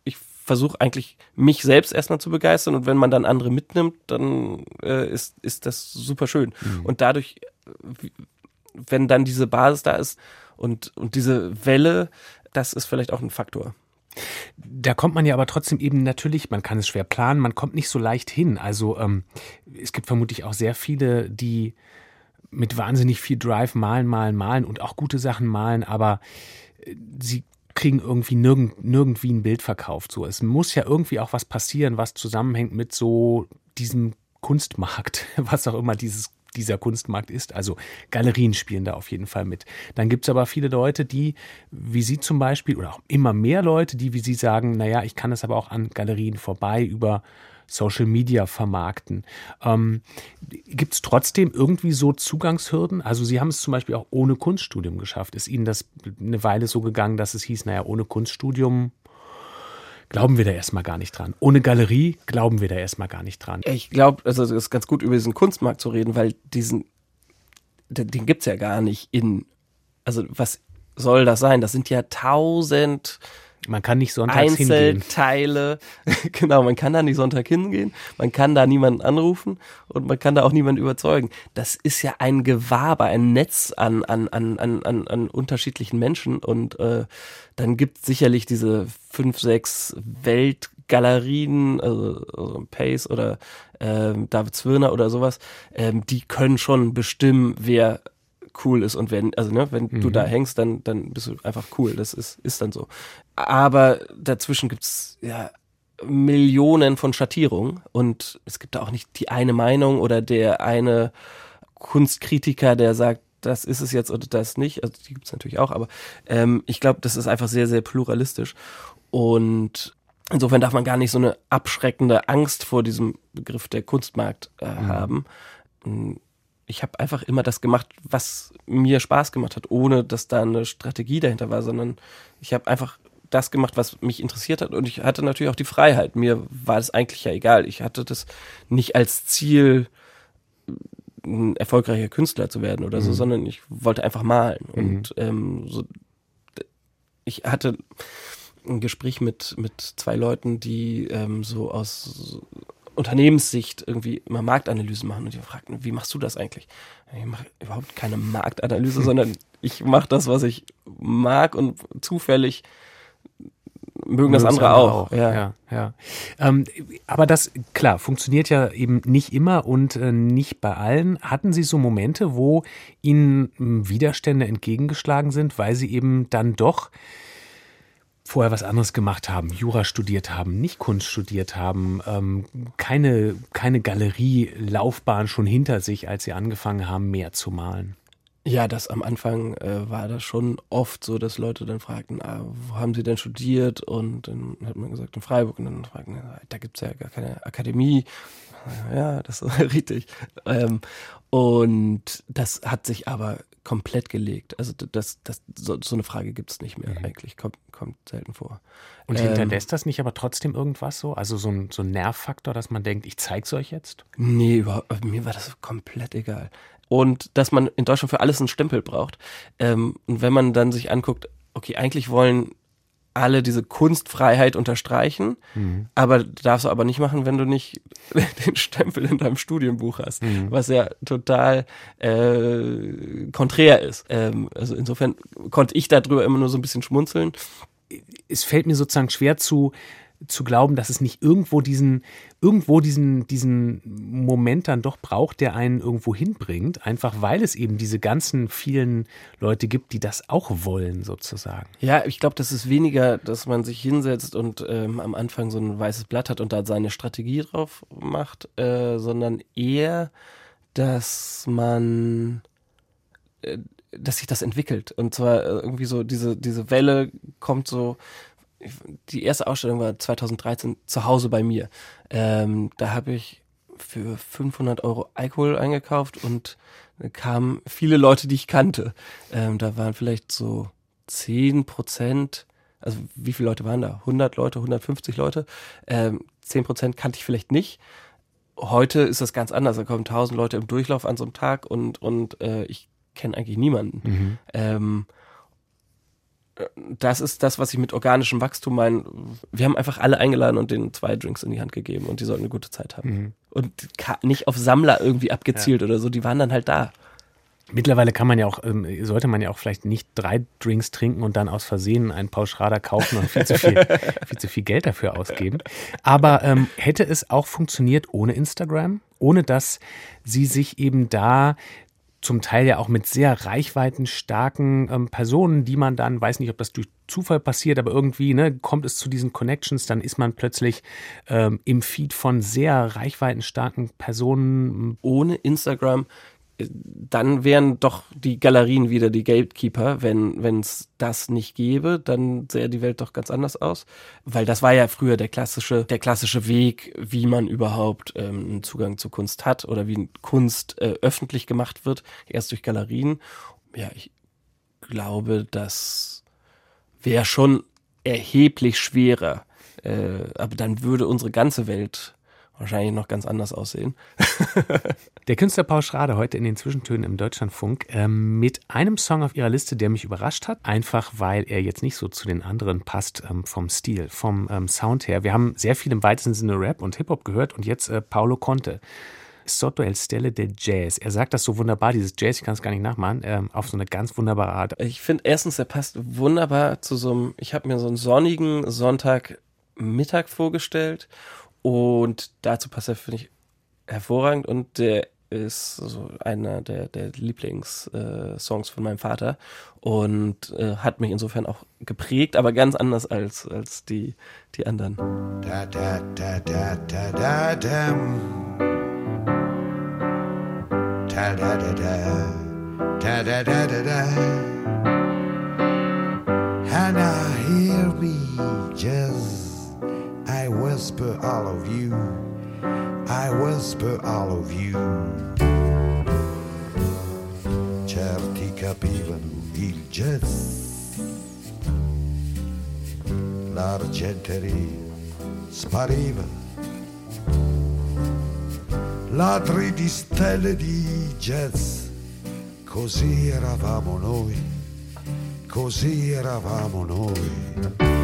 Ich versuche eigentlich mich selbst erstmal zu begeistern und wenn man dann andere mitnimmt, dann äh, ist ist das super schön. Mhm. Und dadurch wenn dann diese Basis da ist und, und diese Welle, das ist vielleicht auch ein Faktor. Da kommt man ja aber trotzdem eben natürlich, man kann es schwer planen, man kommt nicht so leicht hin. Also ähm, es gibt vermutlich auch sehr viele, die mit wahnsinnig viel Drive malen, malen, malen und auch gute Sachen malen, aber äh, sie kriegen irgendwie nirgend, nirgendwie ein Bild verkauft. So, es muss ja irgendwie auch was passieren, was zusammenhängt mit so diesem Kunstmarkt, was auch immer dieses dieser Kunstmarkt ist. Also Galerien spielen da auf jeden Fall mit. Dann gibt es aber viele Leute, die, wie Sie zum Beispiel, oder auch immer mehr Leute, die wie Sie sagen, naja, ich kann es aber auch an Galerien vorbei über Social Media vermarkten. Ähm, Gibt es trotzdem irgendwie so Zugangshürden? Also Sie haben es zum Beispiel auch ohne Kunststudium geschafft. Ist Ihnen das eine Weile so gegangen, dass es hieß, naja, ohne Kunststudium glauben wir da erstmal gar nicht dran. Ohne Galerie glauben wir da erstmal gar nicht dran. Ich glaube, also es ist ganz gut über diesen Kunstmarkt zu reden, weil diesen, den, den gibt's ja gar nicht in, also was soll das sein? Das sind ja tausend man kann nicht sonntags Einzelteile. genau, man kann da nicht Sonntag hingehen, man kann da niemanden anrufen und man kann da auch niemanden überzeugen. Das ist ja ein Gewaber, ein Netz an, an, an, an, an, an unterschiedlichen Menschen und äh, dann gibt sicherlich diese fünf, sechs Weltgalerien, also, also Pace oder äh, David Zwirner oder sowas, ähm, die können schon bestimmen, wer cool ist und wenn, also ne, wenn mhm. du da hängst, dann, dann bist du einfach cool. Das ist, ist dann so. Aber dazwischen gibt's ja Millionen von Schattierungen und es gibt da auch nicht die eine Meinung oder der eine Kunstkritiker, der sagt, das ist es jetzt oder das nicht. Also die gibt's natürlich auch, aber ähm, ich glaube, das ist einfach sehr, sehr pluralistisch. Und insofern darf man gar nicht so eine abschreckende Angst vor diesem Begriff der Kunstmarkt äh, mhm. haben ich habe einfach immer das gemacht, was mir Spaß gemacht hat, ohne dass da eine Strategie dahinter war, sondern ich habe einfach das gemacht, was mich interessiert hat. Und ich hatte natürlich auch die Freiheit. Mir war das eigentlich ja egal. Ich hatte das nicht als Ziel, ein erfolgreicher Künstler zu werden oder so, Mhm. sondern ich wollte einfach malen. Mhm. Und ähm, so, ich hatte ein Gespräch mit, mit zwei Leuten, die ähm, so aus Unternehmenssicht irgendwie immer Marktanalysen machen und die fragten, wie machst du das eigentlich? Ich mache überhaupt keine Marktanalyse, sondern ich mache das, was ich mag und zufällig mögen das andere auch. Ja, ja. ja. Ähm, aber das, klar, funktioniert ja eben nicht immer und äh, nicht bei allen. Hatten Sie so Momente, wo Ihnen Widerstände entgegengeschlagen sind, weil Sie eben dann doch vorher was anderes gemacht haben, Jura studiert haben, nicht Kunst studiert haben, ähm, keine, keine Galerielaufbahn schon hinter sich, als Sie angefangen haben, mehr zu malen? Ja, das am Anfang äh, war das schon oft so, dass Leute dann fragten, ah, wo haben sie denn studiert? Und dann hat man gesagt, in Freiburg. Und dann fragten, da gibt's ja gar keine Akademie. Ja, das ist richtig. Ähm, und das hat sich aber komplett gelegt. Also das, das, so, so eine Frage gibt's nicht mehr Mhm. eigentlich. Kommt, kommt selten vor. Und Ähm, hinterlässt das nicht aber trotzdem irgendwas so? Also so ein, so ein Nervfaktor, dass man denkt, ich zeig's euch jetzt? Nee, überhaupt, mir war das komplett egal. Und dass man in Deutschland für alles einen Stempel braucht. Ähm, und wenn man dann sich anguckt, okay, eigentlich wollen alle diese Kunstfreiheit unterstreichen, Mhm. aber darfst du aber nicht machen, wenn du nicht den Stempel in deinem Studienbuch hast, Mhm. was ja total äh, konträr ist. Ähm, also insofern konnte ich darüber immer nur so ein bisschen schmunzeln. es fällt mir sozusagen schwer zu, zu glauben, dass es nicht irgendwo diesen, irgendwo diesen, diesen Moment dann doch braucht, der einen irgendwo hinbringt, einfach weil es eben diese ganzen vielen Leute gibt, die das auch wollen, sozusagen. Ja, ich glaube, das ist weniger, dass man sich hinsetzt und ähm, am Anfang so ein weißes Blatt hat und da seine Strategie drauf macht, äh, sondern eher, dass man, äh, dass sich das entwickelt. Und zwar äh, irgendwie so, diese, diese Welle kommt so, die erste Ausstellung war 2013 zu Hause bei mir. Ähm, da habe ich für 500 Euro Alkohol eingekauft und da kamen viele Leute, die ich kannte. Ähm, da waren vielleicht so 10 Prozent, also wie viele Leute waren da? 100 Leute, 150 Leute. Ähm, 10 Prozent kannte ich vielleicht nicht. Heute ist das ganz anders. Da kommen 1000 Leute im Durchlauf an so einem Tag und, und äh, ich kenne eigentlich niemanden. Ähm, das ist das, was ich mit organischem Wachstum meine. Wir haben einfach alle eingeladen und denen zwei Drinks in die Hand gegeben und die sollten eine gute Zeit haben. Mhm. Und nicht auf Sammler irgendwie abgezielt oder so, die waren dann halt da. Mittlerweile kann man ja auch, ähm, sollte man ja auch vielleicht nicht drei Drinks trinken und dann aus Versehen einen Pauschrader kaufen und viel zu viel, viel zu viel Geld dafür ausgeben. Aber ähm, hätte es auch funktioniert ohne Instagram? Ohne dass sie sich eben da zum Teil ja auch mit sehr reichweitenstarken ähm, Personen, die man dann, weiß nicht, ob das durch Zufall passiert, aber irgendwie ne, kommt es zu diesen Connections, dann ist man plötzlich ähm, im Feed von sehr reichweitenstarken Personen. Ohne Instagram, dann wären doch die Galerien wieder die Gatekeeper. Wenn es das nicht gäbe, dann sähe die Welt doch ganz anders aus. Weil das war ja früher der klassische, der klassische Weg, wie man überhaupt ähm, einen Zugang zu Kunst hat oder wie Kunst äh, öffentlich gemacht wird, erst durch Galerien. Ja, ich glaube, das wäre schon erheblich schwerer. Äh, aber dann würde unsere ganze Welt wahrscheinlich noch ganz anders aussehen. Der Künstler Paul Schrader heute in den Zwischentönen im Deutschlandfunk ähm, mit einem Song auf ihrer Liste, der mich überrascht hat, einfach weil er jetzt nicht so zu den anderen passt ähm, vom Stil, vom ähm, Sound her. Wir haben sehr viel im weitesten Sinne Rap und Hip-Hop gehört und jetzt äh, Paolo Conte. Sotto el Stelle del Jazz. Er sagt das so wunderbar, dieses Jazz, ich kann es gar nicht nachmachen, ähm, auf so eine ganz wunderbare Art. Ich finde erstens, der passt wunderbar zu so einem, ich habe mir so einen sonnigen Sonntagmittag vorgestellt und dazu passt er, finde ich, hervorragend und der ist so einer der, der Lieblingssongs von meinem Vater und äh, hat mich insofern auch geprägt, aber ganz anders als, als die, die anderen. Da da da da da da. Da da da da. Da da da da da. whisper all of you. I whisper all of you. Certi capivano il jazz, l'argenteria spariva, ladri di stelle di jazz, così eravamo noi, così eravamo noi.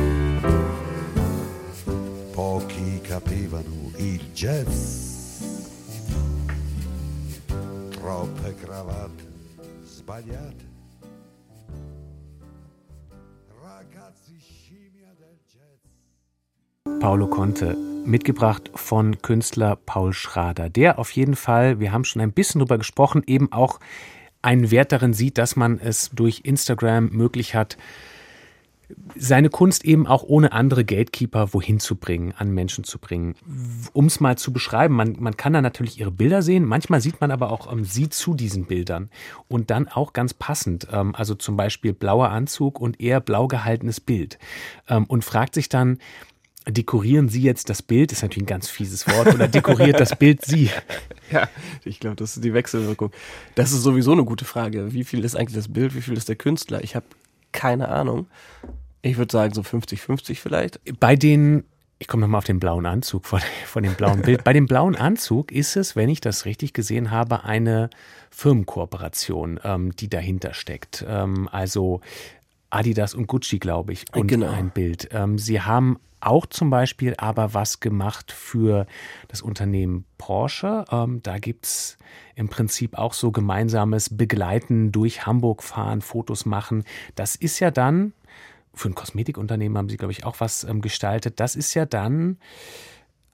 Pochi capivano il jazz. Troppe cravatte sbagliate. Paolo Conte, mitgebracht von Künstler Paul Schrader, der auf jeden Fall, wir haben schon ein bisschen drüber gesprochen, eben auch einen Wert darin sieht, dass man es durch Instagram möglich hat, seine Kunst eben auch ohne andere Gatekeeper wohin zu bringen, an Menschen zu bringen. Um es mal zu beschreiben, man, man kann da natürlich ihre Bilder sehen, manchmal sieht man aber auch ähm, sie zu diesen Bildern und dann auch ganz passend, ähm, also zum Beispiel blauer Anzug und eher blau gehaltenes Bild ähm, und fragt sich dann, dekorieren Sie jetzt das Bild, ist natürlich ein ganz fieses Wort, oder dekoriert das Bild Sie? Ja, ich glaube, das ist die Wechselwirkung. Das ist sowieso eine gute Frage. Wie viel ist eigentlich das Bild, wie viel ist der Künstler? Ich habe keine Ahnung. Ich würde sagen so 50-50 vielleicht. Bei den, ich komme nochmal auf den blauen Anzug von, von dem blauen Bild. Bei dem blauen Anzug ist es, wenn ich das richtig gesehen habe, eine Firmenkooperation, ähm, die dahinter steckt. Ähm, also Adidas und Gucci, glaube ich, und Genau. ein Bild. Ähm, sie haben auch zum Beispiel aber was gemacht für das Unternehmen Porsche. Ähm, da gibt's im Prinzip auch so gemeinsames Begleiten durch Hamburg fahren, Fotos machen. Das ist ja dann, für ein Kosmetikunternehmen haben sie, glaube ich, auch was ähm, gestaltet. Das ist ja dann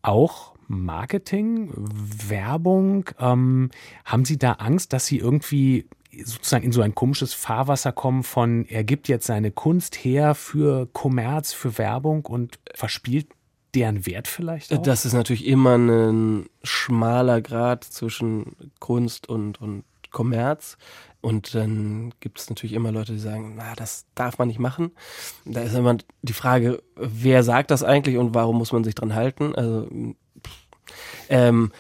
auch Marketing, Werbung. Ähm, haben Sie da Angst, dass Sie irgendwie sozusagen in so ein komisches Fahrwasser kommen von, er gibt jetzt seine Kunst her für Kommerz, für Werbung und verspielt deren Wert vielleicht auch? Das ist natürlich immer ein schmaler Grad zwischen Kunst und, und Kommerz. Und dann gibt es natürlich immer Leute, die sagen, na, das darf man nicht machen. Da ist immer die Frage, wer sagt das eigentlich und warum muss man sich dran halten? Also ähm,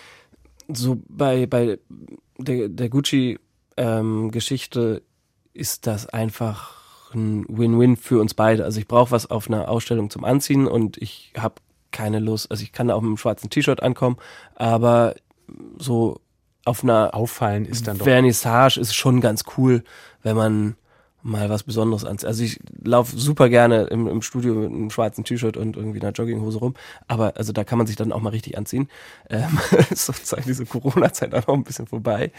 so bei, bei der, der Gucci ähm, ist das einfach ein Win-Win für uns beide. Also ich brauche was auf einer Ausstellung zum Anziehen und ich habe keine Lust, also ich kann auch mit einem schwarzen T-Shirt ankommen, aber so auf einer Auffallen ist dann doch. Vernissage ist schon ganz cool, wenn man mal was Besonderes anzieht. Also ich laufe super gerne im, im Studio mit einem schwarzen T-Shirt und irgendwie einer Jogginghose rum, aber also da kann man sich dann auch mal richtig anziehen. Ähm, ist sozusagen diese Corona-Zeit auch noch ein bisschen vorbei.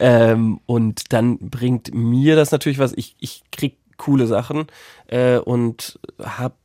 Ähm, und dann bringt mir das natürlich was. Ich, ich krieg coole Sachen äh, und hab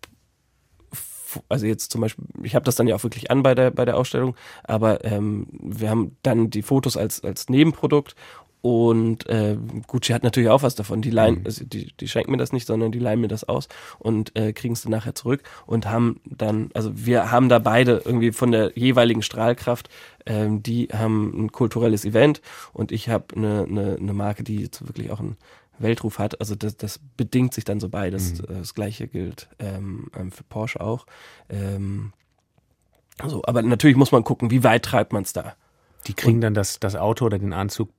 also jetzt zum Beispiel, ich habe das dann ja auch wirklich an bei der bei der Ausstellung, aber ähm, wir haben dann die Fotos als als Nebenprodukt und äh, Gucci hat natürlich auch was davon. Die leihen, also die, die schenken mir das nicht, sondern die leihen mir das aus und äh, kriegen es dann nachher zurück und haben dann, also wir haben da beide irgendwie von der jeweiligen Strahlkraft, ähm, die haben ein kulturelles Event und ich habe eine, eine, eine Marke, die jetzt wirklich auch einen Weltruf hat. Also das, das bedingt sich dann so beides. Äh, Das gleiche gilt ähm, ähm, für Porsche auch. Ähm, so, aber natürlich muss man gucken, wie weit treibt man es da. Die kriegen dann das, das Auto oder den Anzug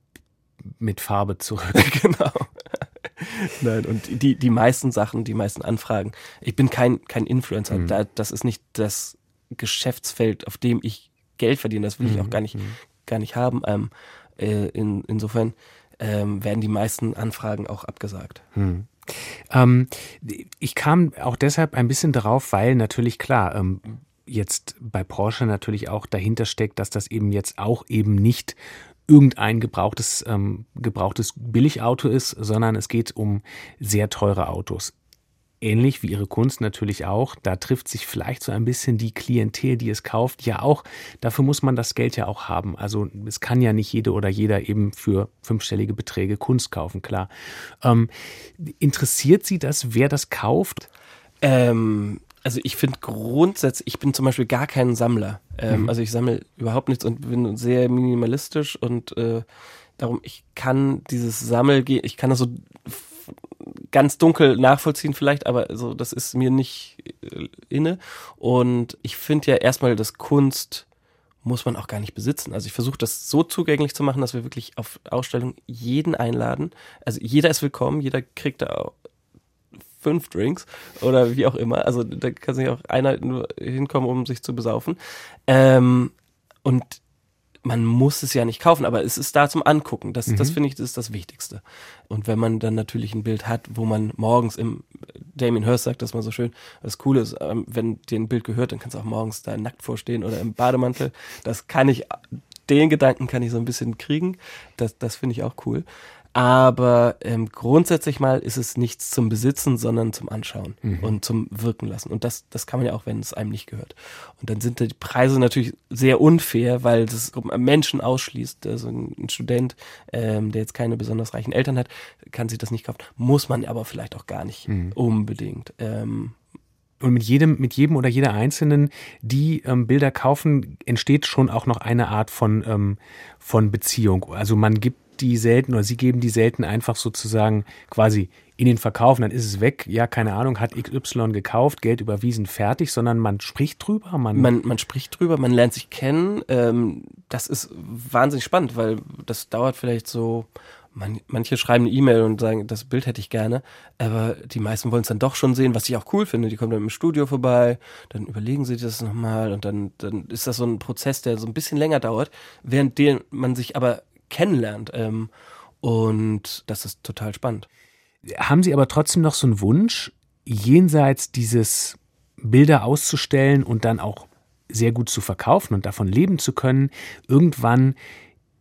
mit Farbe zurück. genau. Nein, und die, die meisten Sachen, die meisten Anfragen, ich bin kein, kein Influencer. Mhm. Da, das ist nicht das Geschäftsfeld, auf dem ich Geld verdiene. Das will ich Mhm. auch gar nicht, gar nicht haben. Ähm, äh, in, insofern ähm, werden die meisten Anfragen auch abgesagt. Hm. Ähm, ich kam auch deshalb ein bisschen darauf, weil natürlich klar, ähm, jetzt bei Porsche natürlich auch dahinter steckt, dass das eben jetzt auch eben nicht irgendein gebrauchtes, ähm, gebrauchtes Billigauto ist, sondern es geht um sehr teure Autos. Ähnlich wie ihre Kunst natürlich auch. Da trifft sich vielleicht so ein bisschen die Klientel, die es kauft, ja auch. Dafür muss man das Geld ja auch haben. Also es kann ja nicht jede oder jeder eben für fünfstellige Beträge Kunst kaufen, klar. Ähm, interessiert Sie das, wer das kauft? Ähm, also ich finde grundsätzlich, ich bin zum Beispiel gar kein Sammler. Ähm, Also ich sammle überhaupt nichts und bin sehr minimalistisch und äh, darum, ich kann dieses Sammelgehen, ich kann das so ganz dunkel nachvollziehen vielleicht, aber so, das ist mir nicht äh, inne. Und ich finde ja erstmal, dass Kunst muss man auch gar nicht besitzen. Also ich versuche das so zugänglich zu machen, dass wir wirklich auf Ausstellung jeden einladen. Also jeder ist willkommen, jeder kriegt da fünf Drinks oder wie auch immer. Also da kann sich auch einer hinkommen, um sich zu besaufen. Ähm, und man muss es ja nicht kaufen, aber es ist da zum Angucken. Das, mhm. das finde ich, das ist das Wichtigste. Und wenn man dann natürlich ein Bild hat, wo man morgens im, Damien Hirst sagt das mal so schön, das Coole ist, ähm, wenn dir ein Bild gehört, dann kannst du auch morgens da nackt vorstehen oder im Bademantel. Das kann ich, den Gedanken kann ich so ein bisschen kriegen. Das, das finde ich auch cool. Aber ähm, grundsätzlich mal ist es nichts zum Besitzen, sondern zum Anschauen mhm. und zum Wirken lassen. Und das, das kann man ja auch, wenn es einem nicht gehört. Und dann sind die Preise natürlich sehr unfair, weil das Menschen ausschließt. Also ein Student, ähm, der jetzt keine besonders reichen Eltern hat, kann sich das nicht kaufen. Muss man aber vielleicht auch gar nicht mhm. unbedingt. Ähm, und mit jedem, mit jedem oder jeder Einzelnen, die ähm, Bilder kaufen, entsteht schon auch noch eine Art von, ähm, von Beziehung. Also man gibt die selten oder sie geben die selten einfach sozusagen quasi in den Verkauf und dann ist es weg. Ja, keine Ahnung, hat XY gekauft, Geld überwiesen, fertig, sondern man spricht drüber. Man, man, man spricht drüber, man lernt sich kennen. Ähm, das ist wahnsinnig spannend, weil das dauert vielleicht so man, manche schreiben eine E-Mail und sagen, das Bild hätte ich gerne, aber die meisten wollen es dann doch schon sehen, was ich auch cool finde. Die kommen dann im Studio vorbei, dann überlegen sie das nochmal und dann, dann ist das so ein Prozess, der so ein bisschen länger dauert, während man sich aber kennenlernt. Ähm, und das ist total spannend. Haben Sie aber trotzdem noch so einen Wunsch, jenseits dieses Bilder auszustellen und dann auch sehr gut zu verkaufen und davon leben zu können, irgendwann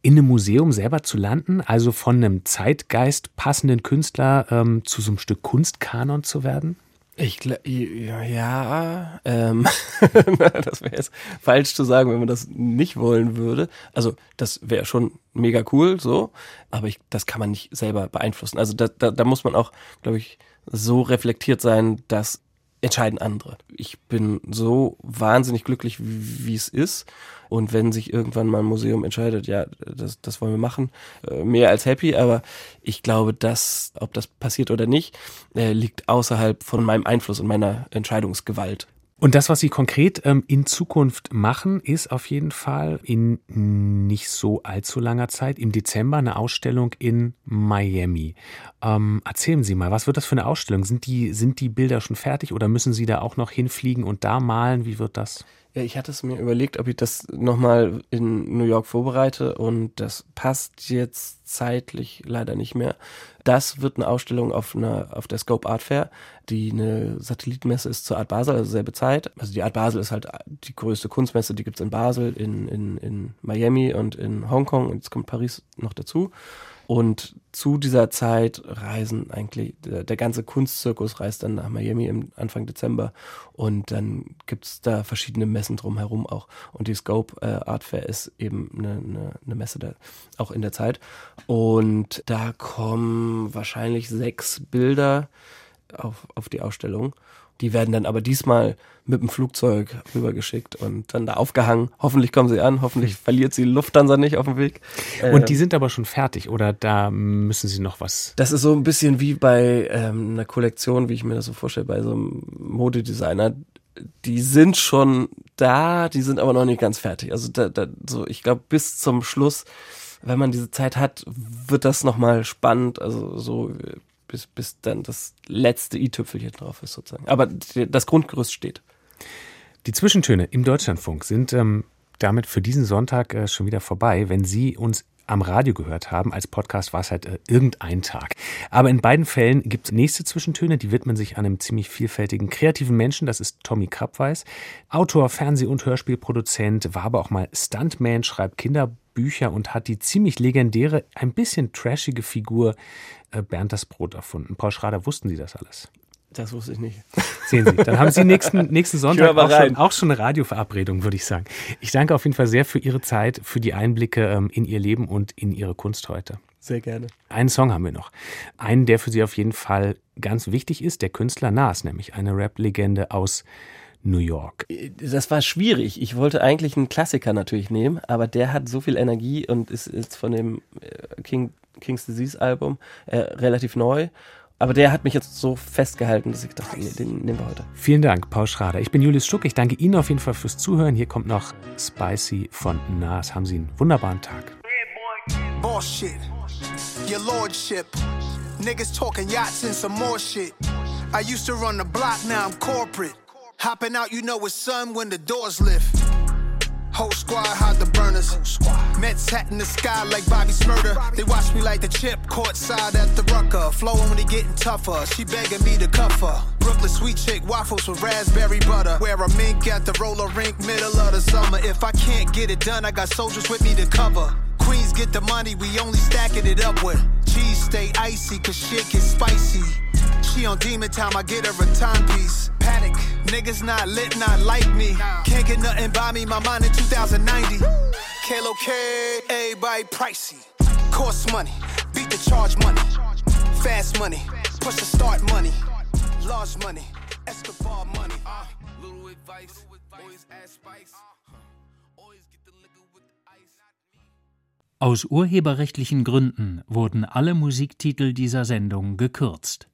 in einem Museum selber zu landen, also von einem Zeitgeist passenden Künstler ähm, zu so einem Stück Kunstkanon zu werden? Ich ja, ja ähm, das wäre jetzt falsch zu sagen, wenn man das nicht wollen würde. Also das wäre schon mega cool, so, aber ich, das kann man nicht selber beeinflussen. Also da, da, da muss man auch, glaube ich, so reflektiert sein, dass entscheiden andere. Ich bin so wahnsinnig glücklich, wie es ist. Und wenn sich irgendwann mal ein Museum entscheidet, ja, das, das wollen wir machen, äh, mehr als happy. Aber ich glaube, dass, ob das passiert oder nicht, äh, liegt außerhalb von meinem Einfluss und meiner Entscheidungsgewalt. Und das, was Sie konkret ähm, in Zukunft machen, ist auf jeden Fall in nicht so allzu langer Zeit, im Dezember, eine Ausstellung in Miami. Ähm, erzählen Sie mal, was wird das für eine Ausstellung? Sind die, sind die Bilder schon fertig oder müssen Sie da auch noch hinfliegen und da malen? Wie wird das? Ja, ich hatte es mir überlegt, ob ich das nochmal in New York vorbereite und das passt jetzt zeitlich leider nicht mehr. Das wird eine Ausstellung auf einer, auf der Scope Art Fair, die eine Satellitenmesse ist zur Art Basel, also selbe Zeit. Also die Art Basel ist halt die größte Kunstmesse, die gibt's in Basel, in, in, in Miami und in Hongkong und jetzt kommt Paris noch dazu. Und zu dieser Zeit reisen eigentlich, der, der ganze Kunstzirkus reist dann nach Miami im Anfang Dezember und dann gibt's da verschiedene Messen drumherum auch. Und die Scope äh, Art Fair ist eben eine, eine, eine Messe da, auch in der Zeit. Und da kommen wahrscheinlich sechs Bilder auf, auf die Ausstellung. Die werden dann aber diesmal mit dem Flugzeug rübergeschickt und dann da aufgehangen. Hoffentlich kommen sie an, hoffentlich verliert sie Lufthansa nicht auf dem Weg. Und die ähm, sind aber schon fertig oder da müssen sie noch was? Das ist so ein bisschen wie bei ähm, einer Kollektion, wie ich mir das so vorstelle, bei so einem Modedesigner. Die sind schon da, die sind aber noch nicht ganz fertig. Also da, da, so, ich glaube, bis zum Schluss, wenn man diese Zeit hat, wird das nochmal spannend. Also so bis, bis dann das letzte i-Tüpfelchen drauf ist sozusagen. Aber das Grundgerüst steht. Die Zwischentöne im Deutschlandfunk sind ähm, damit für diesen Sonntag äh, schon wieder vorbei. Wenn Sie uns am Radio gehört haben. Als Podcast war es halt äh, irgendein Tag. Aber in beiden Fällen gibt es nächste Zwischentöne, die widmen sich einem ziemlich vielfältigen, kreativen Menschen. Das ist Tommy Krabweis. Autor, Fernseh- und Hörspielproduzent, war aber auch mal Stuntman, schreibt Kinderbücher und hat die ziemlich legendäre, ein bisschen trashige Figur äh, Bernd das Brot erfunden. Paul Schrader, wussten Sie das alles? Das wusste ich nicht. Sehen Sie, dann haben Sie nächsten, nächsten Sonntag auch schon, auch schon, eine Radioverabredung, würde ich sagen. Ich danke auf jeden Fall sehr für Ihre Zeit, für die Einblicke ähm, in Ihr Leben und in Ihre Kunst heute. Sehr gerne. Einen Song haben wir noch. Einen, der für Sie auf jeden Fall ganz wichtig ist, der Künstler Nas, nämlich eine Rap-Legende aus New York. Das war schwierig. Ich wollte eigentlich einen Klassiker natürlich nehmen, aber der hat so viel Energie und ist jetzt von dem äh, King, King's Disease Album äh, relativ neu Aber der hat mich jetzt so festgehalten, dass ich dachte, nee, den nehmen wir heute. Vielen Dank, Paul Schrader. Ich bin Julius Stuck. Ich danke Ihnen auf jeden Fall fürs Zuhören. Hier kommt noch Spicy von Nas. Haben Sie einen wunderbaren Tag. Boss shit, your lordship. Niggas talking yachts and some more shit. I used to run the block, now I'm corporate. Hopping out, you know it's sun when the doors lift. Whole squad hide the burners. Mets hat in the sky like Bobby Smurder. They watch me like the chip, courtside at the rucker. Flowing when he getting tougher. She begging me to cuff her. Brooklyn sweet chick waffles with raspberry butter. Wear a mink at the roller rink, middle of the summer. If I can't get it done, I got soldiers with me to cover. Queens get the money, we only stacking it up with. Cheese stay icy, cause shit get spicy. She on demon time, I get her a timepiece. Panic, niggas not lit, not like me. Can't get nothing by me, my mind in 2090. Kalo K, everybody pricey. Cost money, beat the charge money. Fast money, push the start money. Large money, Escobar money. Uh, little advice, always add spice. Ice. Aus urheberrechtlichen Gründen wurden alle Musiktitel dieser Sendung gekürzt